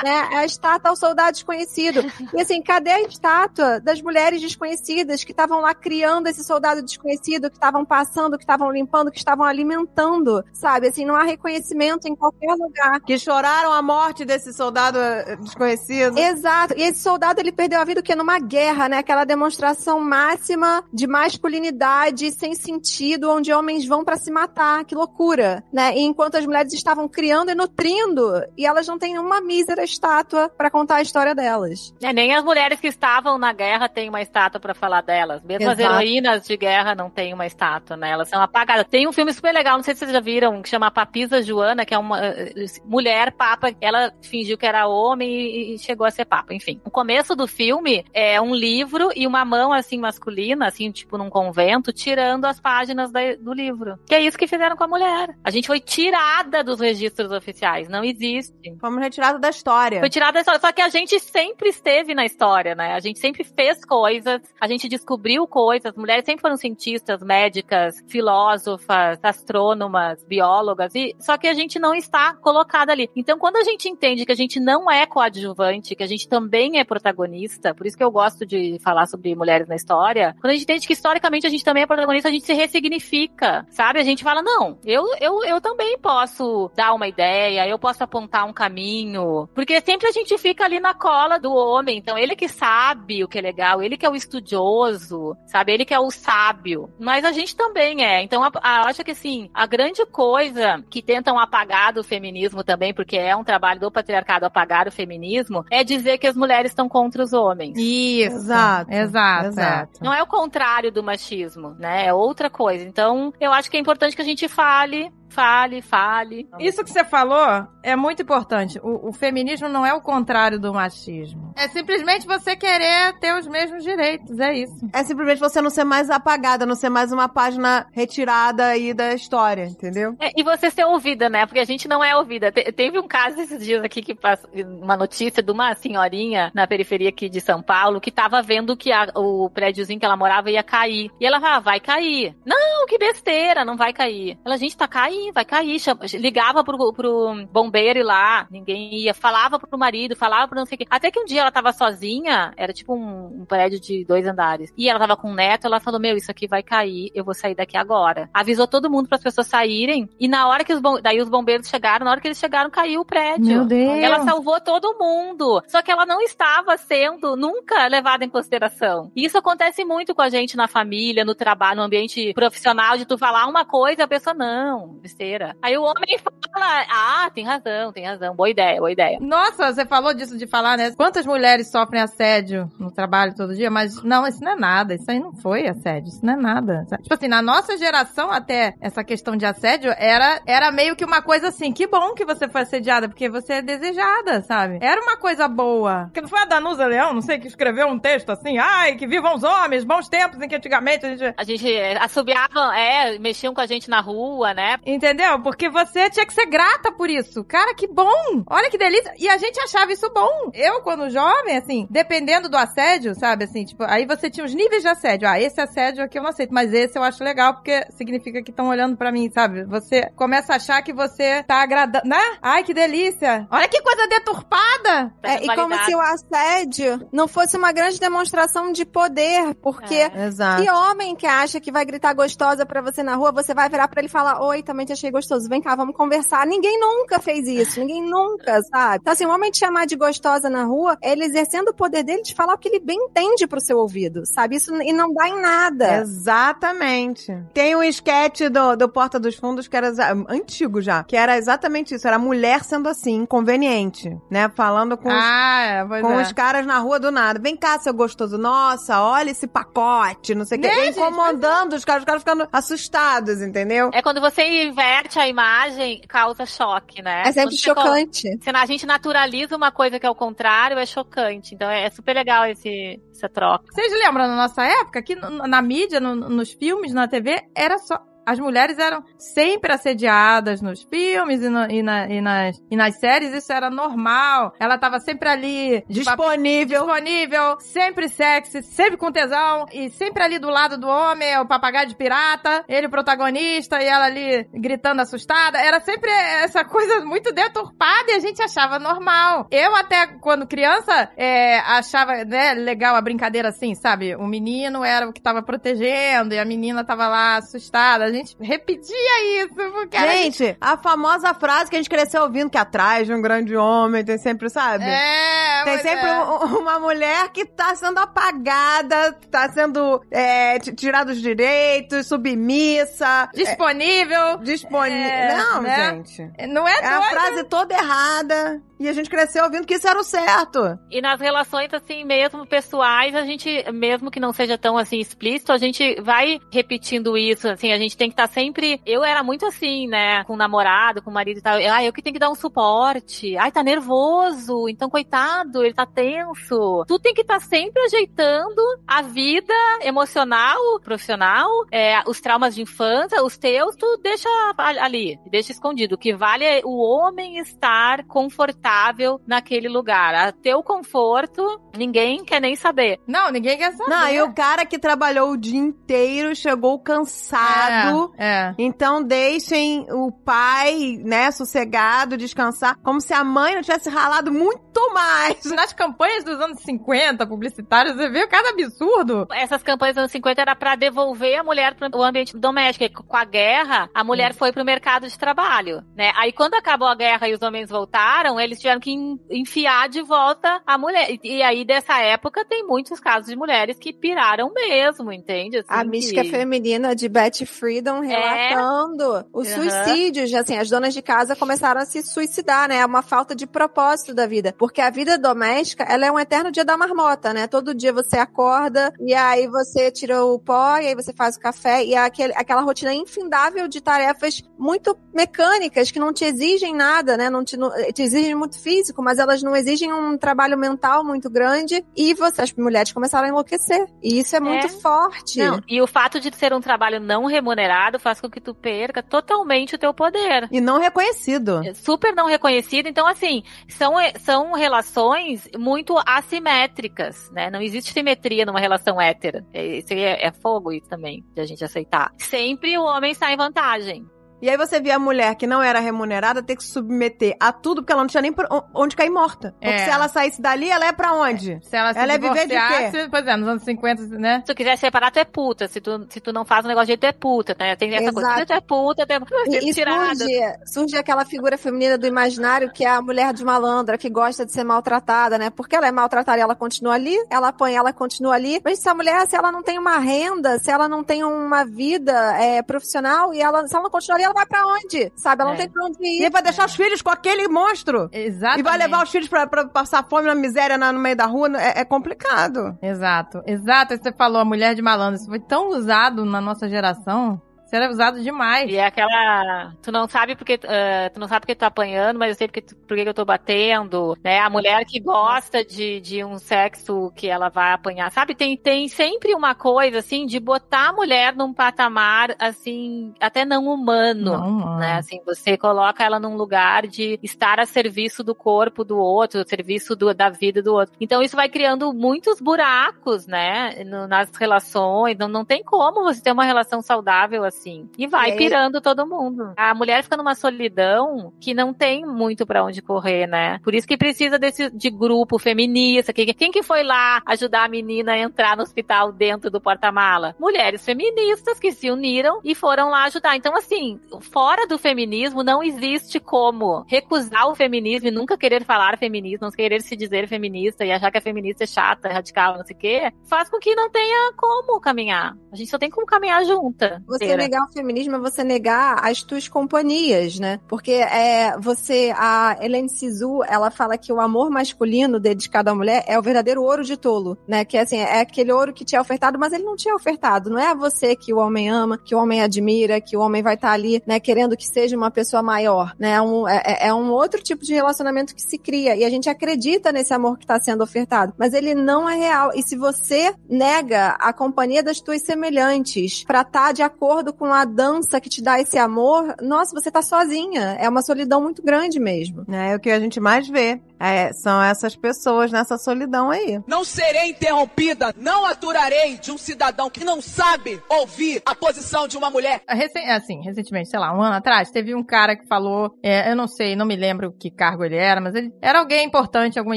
né? <laughs> É a estátua ao soldado desconhecido. E assim, cadê a estátua das mulheres desconhecidas que estavam lá criando esse soldado desconhecido, que estavam passando, que estavam limpando, que estavam alimentando, sabe? Assim, não há reconhecimento em qualquer lugar. que choraram a morte desse soldado eh, desconhecido. Exato. E esse soldado, ele perdeu a vida o quê? Numa guerra, né? Aquela demonstração máxima de masculinidade sem sentido, onde homens vão pra se matar. Que loucura, né? E enquanto as mulheres estavam criando e nutrindo, e elas não têm uma mísera estátua pra contar a história delas. É, nem as mulheres que estavam na guerra têm uma estátua pra falar delas. Mesmo as Exato. heroínas de guerra não têm uma estátua, né? Elas são apagadas. Tem um filme super legal, não sei se vocês já viram, que chama Papisa Joana, que é uma eh, mulher papa. Ela fingiu que era homem e, e chegou a ser papa. Enfim, o começo do filme é um livro e uma mão assim masculina, assim tipo num convento, tirando as páginas da- do livro. Que é isso que fizeram com a mulher. A gente foi tirada dos registros oficiais. Não existe. Fomos retirados da história. Foi tirado da história. Só que a gente sempre esteve na história, né? A gente sempre fez coisas, a gente descobriu coisas. Mulheres sempre foram cientistas, médicas, filósofas, astrônomas, biólogas. E só que a gente não está colocada ali. Então, quando a gente entende que a gente não é coadjuvante, que a gente também é protagonista, por isso que eu gosto de falar sobre mulheres na história. Quando a gente entende que historicamente a gente também é protagonista, a gente se ressignifica, sabe? A gente fala não, eu eu, eu também posso dar uma ideia, eu posso apontar um caminho. Porque sempre a gente fica ali na cola do homem. Então, ele que sabe o que é legal, ele que é o estudioso, sabe? Ele que é o sábio. Mas a gente também é. Então, a, a, acho que assim, a grande coisa que tentam apagar do feminismo também, porque é um trabalho do patriarcado apagar o feminismo, é dizer que as mulheres estão contra os homens. Isso. Exato. Exato. Exato. Não é o contrário do machismo, né? É outra coisa. Então, eu acho que é importante que a gente fale, fale, fale. Isso que você falou é muito importante. O, o feminismo não é o contrário do machismo. É simplesmente você querer ter os mesmos direitos, é isso. É simplesmente você não ser mais apagada, não ser mais uma página retirada aí da história, entendeu? É, e você ser ouvida, né? Porque a gente não é ouvida. Te- teve um caso <laughs> esses dias aqui que passou uma notícia de uma senhorinha na periferia aqui de São Paulo que tava vendo que a- o prédiozinho que ela morava ia cair. E ela falava, ah, vai cair. Não, que besteira, não vai cair. Ela, gente, tá caindo. Cair, vai cair. Chama- ligava pro, pro bombeiro ir lá, ninguém ia. Falava pro marido, falava pro não sei o quê. Até que um dia ela tava sozinha, era tipo um, um prédio de dois andares. E ela tava com um neto, ela falou: Meu, isso aqui vai cair, eu vou sair daqui agora. Avisou todo mundo para as pessoas saírem. E na hora que os, daí os bombeiros chegaram, na hora que eles chegaram, caiu o prédio. Meu Deus. Ela salvou todo mundo. Só que ela não estava sendo nunca levada em consideração. E isso acontece muito com a gente na família, no trabalho, no ambiente profissional, de tu falar uma coisa e a pessoa, não, besteira. Aí o homem <laughs> fala, ah, tem razão, tem razão, boa ideia, boa ideia. Nossa, você falou disso de falar, né? Quantas mulheres sofrem assédio no trabalho todo dia? Mas não, isso não é nada. Isso aí não foi assédio. Isso não é nada. Tipo assim, na nossa geração até essa questão de assédio era, era meio que uma coisa assim. Que bom que você foi assediada, porque você é desejada, sabe? Era uma coisa boa. Que não foi a Danusa Leão, não sei, que escreveu um texto assim. Ai, que vivam os homens, bons tempos em que antigamente a gente... A gente assobiavam, é, mexiam com a gente na rua, né? Entendeu? Porque você tinha que ser grata por isso. Cara, que bom! Olha que delícia. E a gente achava isso bom. Eu, quando jovem, assim, dependendo do assédio, sabe? Assim, tipo, aí você tinha os níveis de assédio. Ah, esse assédio aqui eu não aceito, mas esse eu acho legal porque significa que estão olhando pra mim, sabe? Você começa a achar que você tá agradando, né? Ai, que delícia! Olha que coisa deturpada! É, e como se o assédio não fosse uma grande demonstração de poder, porque É. Exato. que homem que acha que vai gritar gostosa pra você na rua, você vai virar pra ele e falar: Oi, também te achei gostoso, vem cá, vamos conversar. Ninguém nunca fez isso, ninguém nunca, sabe? Então, assim, um homem te chamar de gostosa na rua, ele exercendo o poder dele de falar o que ele bem entende pro seu ouvido, sabe? Isso e não dá em nada. Exatamente. Tem um esquete do, do Porta dos Fundos que era antigo já, que era exatamente isso. Era a mulher sendo assim, inconveniente, né? Falando com, os, Ah, é, pois com é. os caras na rua do nada. Vem cá, seu gostoso. Nossa, olha esse pacote, não sei o que. Né, gente? Incomodando os caras, os caras ficando assustados, entendeu? É quando você inverte a imagem, causa choque, né? É sempre chocante. Se a gente naturaliza uma coisa que é o contrário, é chocante. Então é super legal esse, essa troca. Vocês lembram na nossa época que na mídia, no- nos filmes, na TV, era só. As mulheres eram sempre assediadas nos filmes e, no- e na- e nas, e nas séries, isso era normal. Ela tava sempre ali, Disponível. disponível, sempre sexy, sempre com tesão, e sempre ali do lado do homem, é o papagaio de pirata, ele o protagonista, e ela ali gritando assustada. Era sempre essa coisa muito deturpada e a gente achava normal. Eu até, quando criança, é, achava né, legal a brincadeira assim, sabe? O menino era o que tava protegendo e a menina tava lá assustada. Gente repetia isso, porque era Gente, a famosa frase que a gente cresceu ouvindo, que atrás de um grande homem tem sempre, sabe? É, Tem sempre é. um- uma mulher que tá sendo apagada, tá sendo é, tirada os direitos, submissa, disponível. disponível. É, Não, né? gente. Não é, É a frase toda errada. E a gente cresceu ouvindo que isso era o certo. E nas relações, assim, mesmo pessoais, a gente, mesmo que não seja tão, assim, explícito, a gente vai repetindo isso, assim, a gente tem que estar sempre... Eu era muito assim, né, com o namorado, com o marido e tal. Ah, eu que tenho que dar um suporte. Ai, tá nervoso, então, coitado, ele tá tenso. Tu tem que estar sempre ajeitando a vida emocional, profissional, é, os traumas de infância, os teus, tu deixa ali, deixa escondido. O que vale é o homem estar confortável naquele lugar. A teu conforto, ninguém quer nem saber. Não, ninguém quer saber. Não, e o cara que trabalhou o dia inteiro chegou cansado. É, é. Então deixem o pai, né, sossegado, descansar, como se a mãe não tivesse ralado muito mais. Nas campanhas dos anos 50, publicitárias, você vê cada absurdo. Essas campanhas dos anos 50 era pra devolver a mulher pro ambiente doméstico. E Com a guerra, a mulher Hum. foi pro mercado de trabalho, né? Aí quando acabou a guerra e os homens voltaram, eles tiveram que en- enfiar de volta a mulher. E, e aí dessa época tem muitos casos de mulheres que piraram mesmo, entende? Assim, A mística que- feminina de Betty Friedan relatando os Aham. suicídios. Assim, as donas de casa começaram a se suicidar, né? É uma falta de propósito da vida. Porque a vida doméstica, ela é um eterno dia da marmota, né? Todo dia você acorda e aí você tira o pó e aí você faz o café e é aquele, aquela rotina infindável de tarefas muito mecânicas que não te exigem nada, né? Não te, não- te exigem muito físico, mas elas não exigem um trabalho mental muito grande e você, as mulheres começaram a enlouquecer. E isso é muito É. forte. Não, e o fato de ser um trabalho não remunerado faz com que tu perca totalmente o teu poder. E não reconhecido. É super não reconhecido. Então, assim, são, são relações muito assimétricas, né? Não existe simetria numa relação hétera. É- Isso aí é, é fogo isso também, de a gente aceitar. Sempre o homem sai em vantagem. E aí você via a mulher que não era remunerada ter que se submeter a tudo porque ela não tinha nem onde cair morta. Porque É. se ela saísse dali, ela é pra onde? Se ela se Ela é viver de divorciasse, Pois é, nos anos 50, né? Se tu quiser separar, tu é puta. Se tu, se tu não faz o negócio de jeito, tu é puta, né? Tem essa coisa. Exato. Se tu é puta, tu é E, e <laughs> tirada. surge, surge aquela figura feminina do imaginário que é a mulher de malandra, que gosta de ser maltratada, né? Porque ela é maltratada e ela continua ali, ela apanha, ela continua ali. Mas essa mulher, se ela não tem uma renda, se ela não tem uma vida é, profissional, e ela, se ela não continua ali, ela vai pra onde? Sabe? Ela É. não tem pra onde E ir. aí vai deixar os filhos com aquele monstro. Exatamente. E vai levar os filhos pra, pra passar fome na miséria na- no meio da rua. É, é complicado. Exato, exato. Você falou a mulher de malandro. Isso foi tão usado na nossa geração. Era usado demais. E é aquela. Tu não sabe porque. ah, tu não sabe porque tu tá apanhando, mas eu sei porque, tu- porque que eu tô batendo. Né? A mulher que gosta de, de um sexo que ela vai apanhar. Sabe? Tem, tem sempre uma coisa, assim, de botar a mulher num patamar, assim, até não humano. Não, né? Assim, você coloca ela num lugar de estar a serviço do corpo do outro, a serviço do- da vida do outro. Então isso vai criando muitos buracos, né? no- nas relações. Não, não tem como você ter uma relação saudável assim. E vai E pirando todo mundo. A mulher fica numa solidão que não tem muito pra onde correr, né? Por isso que precisa desse de grupo feminista. Quem, quem que foi lá ajudar a menina a entrar no hospital dentro do porta-mala? Mulheres feministas que se uniram e foram lá ajudar. Então, assim, fora do feminismo, não existe como recusar o feminismo e nunca querer falar feminismo, não querer se dizer feminista e achar que a feminista é chata, radical, não sei o quê, faz com que não tenha como caminhar. A gente só tem como caminhar junta. Você. Negar o feminismo é você negar as tuas companhias, né? Porque é, você, a Helene Sisu, ela fala que o amor masculino dedicado à mulher é o verdadeiro ouro de tolo, né? Que assim, é aquele ouro que te é ofertado, mas ele não te é ofertado. Não é a você que o homem ama, que o homem admira, que o homem vai estar ali, né, querendo que seja uma pessoa maior, né? É um, é, é um outro tipo de relacionamento que se cria. E a gente acredita nesse amor que está sendo ofertado, mas ele não é real. E se você nega a companhia das tuas semelhantes pra estar de acordo com a dança que te dá esse amor, nossa, você tá sozinha. É uma solidão muito grande mesmo. É o que a gente mais vê. É, são essas pessoas nessa solidão aí. Não serei interrompida, não aturarei de um cidadão que não sabe ouvir a posição de uma mulher. Recen- assim, recentemente, sei lá, um ano atrás, teve um cara que falou, é, eu não sei, não me lembro que cargo ele era, mas ele era alguém importante em alguma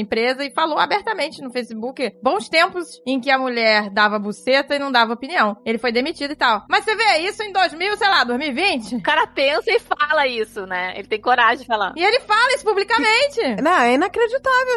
empresa e falou abertamente no Facebook, bons tempos em que a mulher dava buceta e não dava opinião. Ele foi demitido e tal. Mas você vê isso em 2000, sei lá, 2020? O cara pensa e fala isso, né? Ele tem coragem de falar. E ele fala isso publicamente. Não, é inacreditável,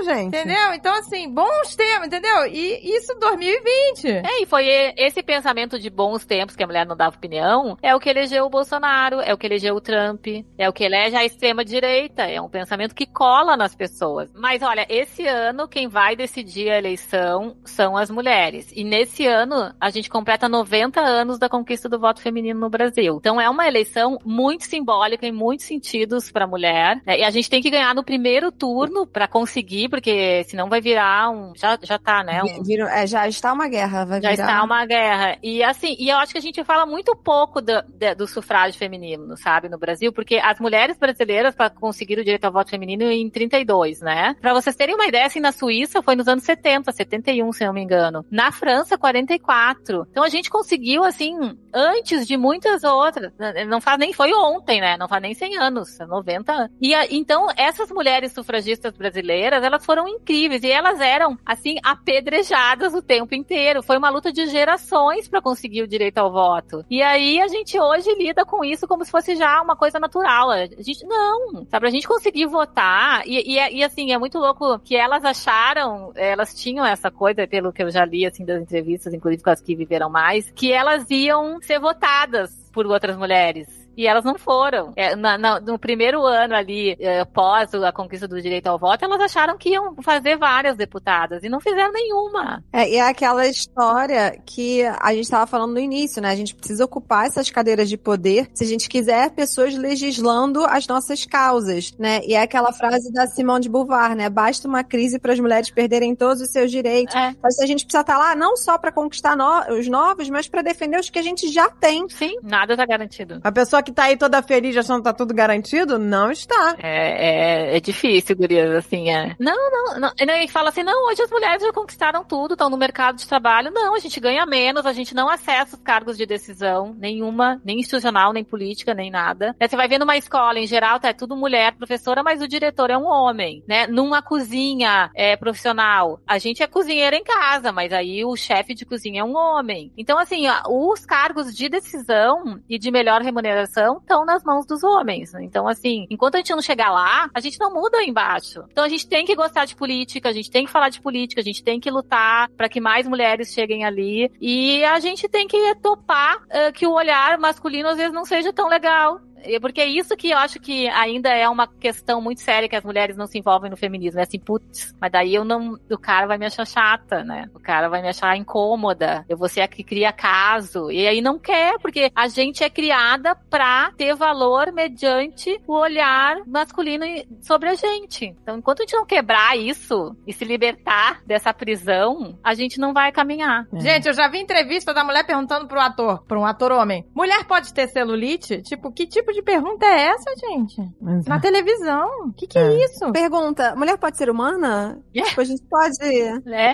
gente. Entendeu? Então, assim, bons tempos, entendeu? E isso 2020. É, e foi esse pensamento de bons tempos que a mulher não dava opinião, é o que elegeu o Bolsonaro, é o que elegeu o Trump, é o que elege a extrema direita, é um pensamento que cola nas pessoas. Mas olha, esse ano quem vai decidir a eleição são as mulheres. E nesse ano a gente completa 90 anos da conquista do voto feminino no Brasil. Então é uma eleição muito simbólica em muitos sentidos para a mulher. né? E a gente tem que ganhar no primeiro turno para conseguir, porque senão vai virar um já já tá, né? Um, Viram- é, já está uma guerra, vai já virar. está uma guerra. E assim, e eu acho que a gente fala muito pouco do, do sufrágio feminino, sabe, no Brasil, porque as mulheres brasileiras para conseguir o direito ao voto feminino em 32, né? Para vocês terem uma ideia, assim, na Suíça foi nos anos 70, 71, se eu não me engano. Na França, 44. Então a gente conseguiu, assim, antes de muitas outras. Não faz nem, foi ontem, né? Não faz nem 100 anos, é 90 anos. E a- então, essas mulheres sufragistas brasileiras, elas foram incríveis e elas eram, assim, apedrejadas o tempo inteiro. Foi uma luta de gerações para conseguir o direito ao voto. E aí a gente hoje lida com isso como se fosse já uma coisa natural. A gente, não, sabe? A gente conseguir votar e, e, e, assim, é muito louco que elas acharam, elas tinham essa coisa, pelo que eu já li, assim, das entrevistas, inclusive com as que viveram mais, que elas iam ser votadas por outras mulheres. E elas não foram. É, na- na- no primeiro ano ali, é, após a conquista do direito ao voto, elas acharam que iam fazer várias deputadas e não fizeram nenhuma. É, e é aquela história que a gente estava falando no início, né? A gente precisa ocupar essas cadeiras de poder se a gente quiser pessoas legislando as nossas causas, né? E é aquela frase da Simone de Beauvoir, né? Basta uma crise para as mulheres perderem todos os seus direitos. É, Mas a gente precisa estar lá não só para conquistar no- os novos, mas para defender os que a gente já tem. sim, nada tá garantido. A pessoa pessoa que tá aí toda feliz achando que tá tudo garantido, não está. É, é, é difícil, gurias, assim, é. Não, não, não. E aí fala assim, não, hoje as mulheres já conquistaram tudo, estão no mercado de trabalho. Não, a gente ganha menos, a gente não acessa os cargos de decisão, nenhuma, nem institucional, nem política, nem nada. Aí você vai ver numa escola, em geral, tá, é tudo mulher, professora, mas o diretor é um homem, né? Numa cozinha é, profissional, a gente é cozinheira em casa, mas aí o chefe de cozinha é um homem. Então, assim, os cargos de decisão e de melhor remuneração estão nas mãos dos homens. Então, assim, enquanto a gente não chegar lá, a gente não muda embaixo. Então, a gente tem que gostar de política, a gente tem que falar de política, a gente tem que lutar para que mais mulheres cheguem ali e a gente tem que topar uh, que o olhar masculino às vezes não seja tão legal. Porque é isso que eu acho que ainda é uma questão muito séria que as mulheres não se envolvem no feminismo. É assim, putz, mas daí eu não. O cara vai me achar chata, né? O cara vai me achar incômoda. Eu vou ser a que cria caso. E aí não quer, porque a gente é criada pra ter valor mediante o olhar masculino sobre a gente. Então, enquanto a gente não quebrar isso e se libertar dessa prisão, a gente não vai caminhar. É. Gente, eu já vi entrevista da mulher perguntando pro ator, pra um ator homem: mulher pode ter celulite? Tipo, que tipo tipo de pergunta é essa, gente? Exato. Na televisão. O que, que é. é. isso? Pergunta: mulher pode ser humana? É. Tipo, a gente pode. É.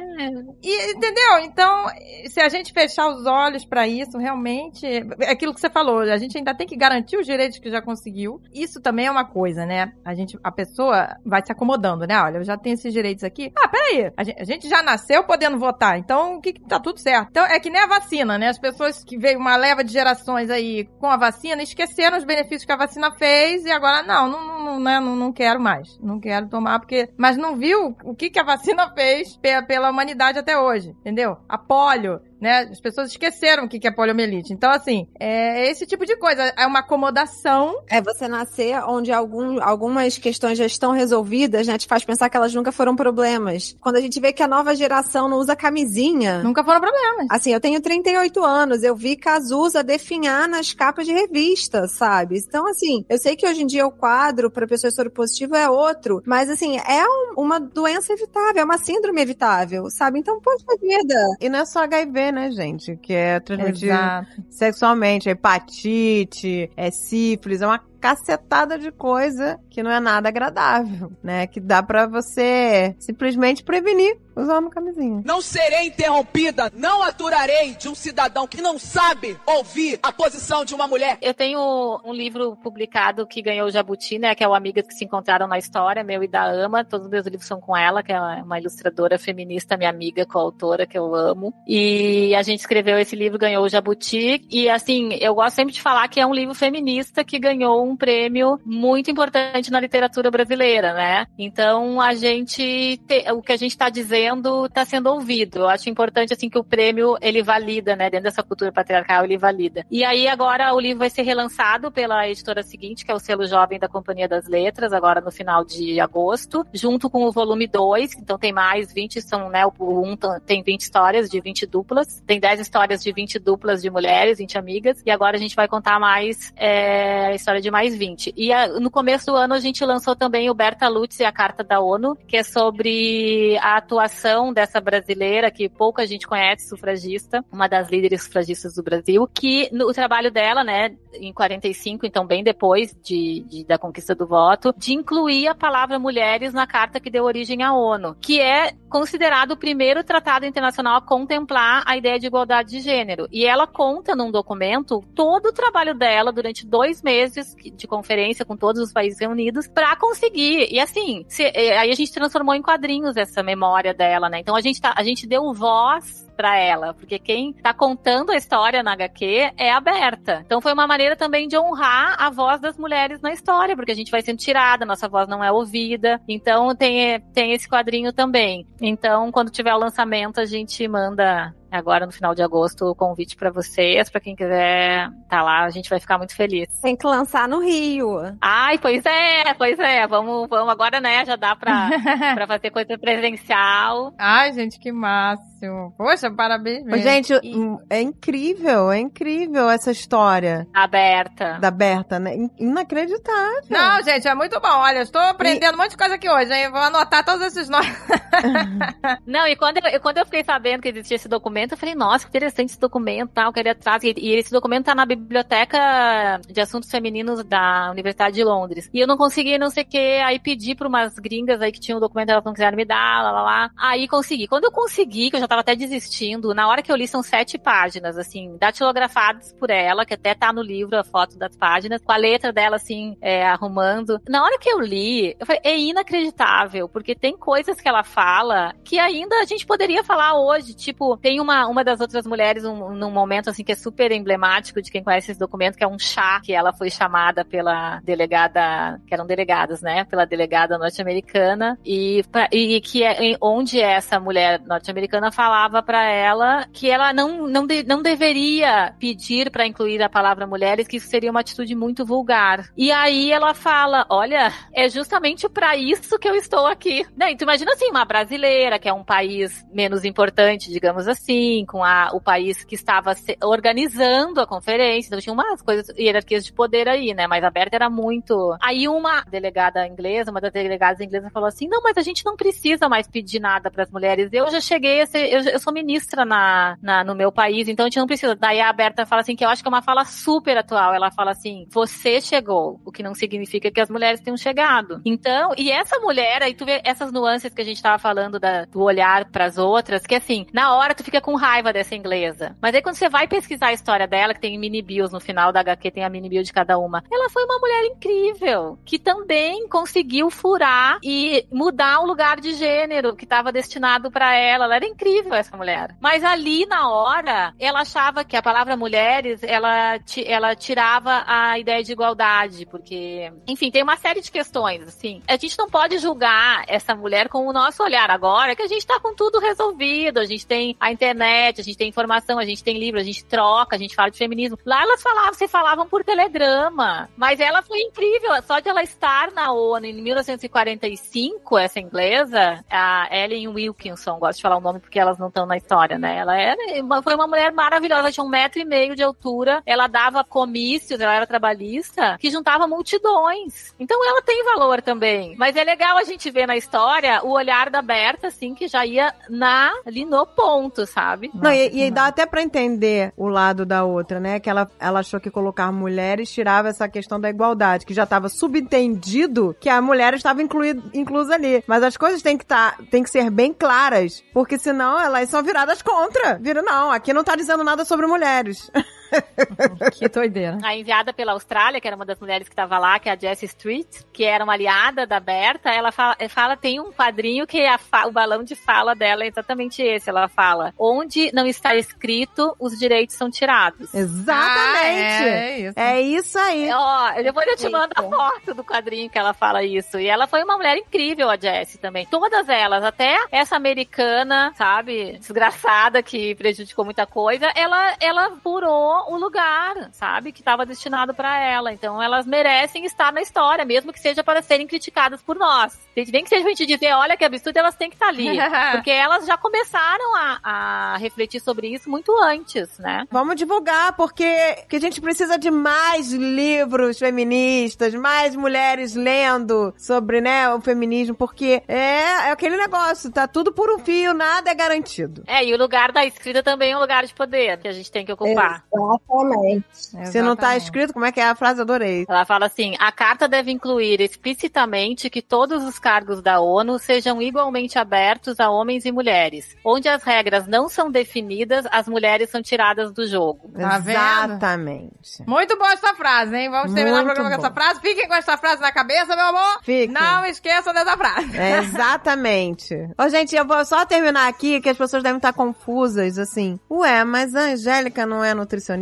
E, entendeu? Então, se a gente fechar os olhos para isso, realmente. É aquilo que você falou, a gente ainda tem que garantir os direitos que já conseguiu. Isso também é uma coisa, né? A gente, a pessoa vai se acomodando, né? Olha, eu já tenho esses direitos aqui. Ah, peraí. A gente, a gente já nasceu podendo votar. Então, o que, que tá tudo certo? Então, é que nem a vacina, né? As pessoas que veio uma leva de gerações aí com a vacina esqueceram os benefícios benefícios que a vacina fez e agora não, não, não, não, não, não quero mais. Não quero tomar porque. Mas não viu o que, que a vacina <laughs> fez pela humanidade até hoje, entendeu? A polio, né? As pessoas esqueceram o que é poliomielite. Então, assim, é esse tipo de coisa. É uma acomodação. É você nascer onde algum, algumas questões já estão resolvidas, né? Te faz pensar que elas nunca foram problemas. Quando a gente vê que a nova geração não usa camisinha. Nunca foram problemas. Assim, eu tenho 38 anos, eu vi Cazuza definhar nas capas de revista, sabe? Então, assim, eu sei que hoje em dia o quadro para pessoas positivo é outro, mas, assim, é um, uma doença evitável, é uma síndrome evitável, sabe? Então, poxa vida. E não é só HIV, né, gente? Que é transmitido Exato. sexualmente. É hepatite, é sífilis, é uma cacetada de coisa que não é nada agradável, né? Que dá para você simplesmente prevenir usando camisinha. Não serei interrompida, não aturarei de um cidadão que não sabe ouvir a posição de uma mulher. Eu tenho um livro publicado que ganhou o Jabuti, né? Que é o Amigas que se encontraram na história, meu e da Ama. Todos os meus livros são com ela, que é uma ilustradora feminista, minha amiga, coautora, que eu amo. E a gente escreveu esse livro, ganhou o Jabuti. E assim, eu gosto sempre de falar que é um livro feminista que ganhou um prêmio muito importante na literatura brasileira, né? Então a gente te, o que a gente está dizendo está sendo ouvido. Eu acho importante assim que o prêmio ele valida, né? Dentro dessa cultura patriarcal ele valida. E aí agora o livro vai ser relançado pela editora seguinte, que é o selo jovem da Companhia das Letras, agora no final de agosto, junto com o volume 2, então tem mais 20 são, né, o 1 um tem 20 histórias de 20 duplas, tem 10 histórias de 20 duplas de mulheres, 20 amigas, e agora a gente vai contar mais é, a história de mais 20. E a, no começo do ano a gente lançou também o Berta Lutz e a Carta da ONU, que é sobre a atuação dessa brasileira que pouca gente conhece, sufragista, uma das líderes sufragistas do Brasil, que no, o trabalho dela, né, em 45, então bem depois de, de, da conquista do voto, de incluir a palavra mulheres na carta que deu origem à ONU, que é considerado o primeiro tratado internacional a contemplar a ideia de igualdade de gênero. E ela conta num documento todo o trabalho dela durante dois meses de conferência com todos os países reunidos para conseguir. E assim, se, aí a gente transformou em quadrinhos essa memória dela, né? Então a gente, tá, a gente deu voz para ela, porque quem tá contando a história na HQ é aberta. Então foi uma maneira também de honrar a voz das mulheres na história, porque a gente vai sendo tirada, nossa voz não é ouvida. Então tem, tem esse quadrinho também. Então, quando tiver o lançamento, a gente manda agora no final de agosto o convite para vocês, para quem quiser tá lá, a gente vai ficar muito feliz. Tem que lançar no Rio. Ai, pois é, pois é, vamos, vamos agora, né, já dá pra, <laughs> pra fazer coisa presencial. Ai, gente, que máximo. Poxa, Poxa, parabéns mesmo. Gente, E- hum, é incrível, é incrível essa história Aberta. da Berta, né? In- Inacreditável. Não, gente, é muito bom. Olha, eu estou aprendendo um monte de coisa aqui hoje, hein? Vou anotar todos esses nomes. <laughs> Não, e quando eu, quando eu fiquei sabendo que existia esse documento, eu falei, nossa, que interessante esse documento, tal, que ele atrás. E, e esse documento tá na biblioteca de assuntos femininos da Universidade de Londres. E eu não consegui, não sei o que, aí pedi pra umas gringas aí que tinham o documento, elas não quiseram me dar, lá, lá, lá. Aí consegui. Quando eu consegui, que eu já tava até desistindo, na hora que eu li são sete páginas, assim, datilografadas por ela, que até tá no livro a foto das páginas, com a letra dela, assim, é, arrumando. Na hora que eu li, eu falei, é inacreditável, porque tem coisas que ela fala que ainda a gente poderia falar hoje. Tipo, tem uma, uma das outras mulheres, um, num momento, assim, que é super emblemático de quem conhece esse documento, que é um chá, que ela foi chamada pela delegada, que eram delegadas, né? Pela delegada norte-americana, e, e que é onde essa mulher norte-americana falava pra ela que ela não, não, de- não deveria pedir pra incluir a palavra mulheres, que isso seria uma atitude muito vulgar. E aí ela fala: olha, é justamente pra isso que eu estou aqui. Né? Então imagina assim, uma brasileira, que é um país menos importante, digamos assim, com a, o país que estava organizando a conferência, então tinha umas coisas, hierarquias de poder aí, né? Mas a Berta era muito. Aí uma delegada inglesa, uma das delegadas inglesas falou assim: não, mas a gente não precisa mais pedir nada para as mulheres. Eu já cheguei a ser, eu, eu sou ministra na, na- no meu país, então a gente não precisa. Daí a Berta fala assim, que eu acho que é uma fala super atual. Ela fala assim: você chegou, o que não significa que as mulheres tenham chegado. Então, e essa mulher, aí tu vê essas nuances que a gente tava falando da- do olhar pras outras, que assim, na hora tu fica com raiva dessa inglesa. Mas aí quando você vai pesquisar a história dela, que tem mini bios no final da HQ, tem a mini bio de cada uma, ela foi uma mulher incrível, que também conseguiu furar e mudar o lugar de gênero que estava destinado pra ela. Ela era incrível essa mulher. Mas ali na hora, ela achava que a palavra mulheres, ela, ela tirava a ideia de igualdade, porque, enfim, tem uma série de questões, assim. A gente não pode julgar essa mulher com o nosso olhar agora, que a gente tá com tudo resolvido, a gente tem a internet, a gente tem informação, a gente tem livro, a gente troca, a gente fala de feminismo. Lá elas falavam, se falavam por telegrama. Mas ela foi incrível, só de ela estar na ONU em 1945, essa inglesa, a Ellen Wilkinson, gosto de falar o nome porque elas não estão na história, né? Ela era, uma- foi uma mulher maravilhosa, ela tinha um metro e meio de altura, ela dava comícios, ela era trabalhista, que juntava multidões. Então ela tem valor também. Mas é legal a gente ver na história o olhar da Berta, assim, que já ia na, ali no ponto, sabe? Não, e, e dá até pra entender o lado da outra, né? Que ela, ela achou que colocar mulheres tirava essa questão da igualdade, que já estava subentendido que a mulher estava incluída, inclusa ali. Mas as coisas têm que, tá, têm que ser bem claras, porque senão elas são viradas contra. Vira, não, aqui não tá dizendo nada sobre mulheres. <laughs> <laughs> Que doideira. A enviada pela Austrália, que era uma das mulheres que estava lá, que é a Jessie Street, que era uma aliada da Berta, ela fala, fala tem um quadrinho que a fa- o balão de fala dela é exatamente esse. Ela fala: onde não está escrito, os direitos são tirados. Exatamente. Ah, é, é isso. É isso aí. Ó, depois eu te mando a foto do quadrinho que ela fala isso. E ela foi uma mulher incrível, a Jessie também. Todas elas, até essa americana, sabe, desgraçada que prejudicou muita coisa, ela, ela furou o lugar, sabe, que estava destinado pra ela. Então elas merecem estar na história, mesmo que seja para serem criticadas por nós. Nem que seja pra gente dizer, olha que absurdo, elas têm que estar ali. <laughs> Porque elas já começaram a, a refletir sobre isso muito antes, né? Vamos divulgar, porque que a gente precisa de mais livros feministas, mais mulheres lendo sobre, né, o feminismo, porque é, é aquele negócio, tá tudo por um fio, nada é garantido. É, e o lugar da escrita também é um lugar de poder que a gente tem que ocupar. Exatamente. Se não tá Exatamente. escrito, como é que é a frase? Adorei. Ela fala assim: a carta deve incluir explicitamente que todos os cargos da ONU sejam igualmente abertos a homens e mulheres. Onde as regras não são definidas, as mulheres são tiradas do jogo. Tá vendo? Exatamente. Muito boa essa frase, hein? Vamos terminar Muito o programa com bom. essa frase. Fiquem com essa frase na cabeça, meu amor. Fiquem. Não esqueçam dessa frase. É, exatamente. Ô, gente, eu vou só terminar aqui, que as pessoas devem estar confusas, assim. Ué, mas a Angélica não é nutricionista?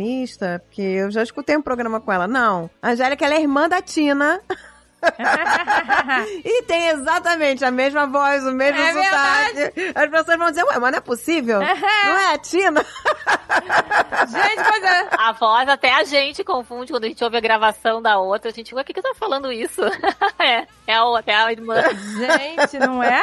Porque eu já escutei um programa com ela. Não. A Angélica, ela é irmã da Tina. <laughs> <laughs> e tem exatamente a mesma voz, o mesmo É sotaque. As pessoas vão dizer, ué, mas não é possível? <laughs> não é a Tina? <laughs> Gente, pois é. A voz até a gente confunde quando a gente ouve a gravação da outra. A gente, ué, o que que tá falando isso? é, é a outra, é a irmã. Gente, não é?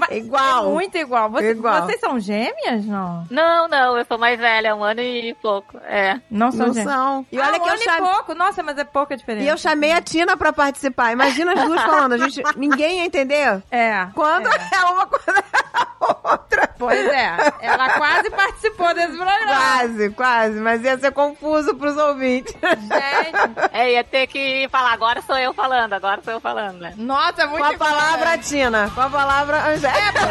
Mas Igual. É muito igual. Você- Igual. Vocês são gêmeas, não? Não, não, eu sou mais velha, um ano e pouco. É. Não são Não gêmeas. são. E olha ah, que um eu ano e pouco. Nossa, mas é pouca diferença. E eu chamei a Tina pra participar. Imagina as duas falando. A gente, ninguém ia entender. É. Quando é. é uma, quando <laughs> é a outra. Pois é. Ela quase participou desse programa. Quase, quase. Mas ia ser confuso pros ouvintes. Gente. É, ia ter que falar, agora sou eu falando, agora sou eu falando, né? Nossa, é muito Com a palavra? Tina. Com a palavra Angélica.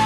<laughs>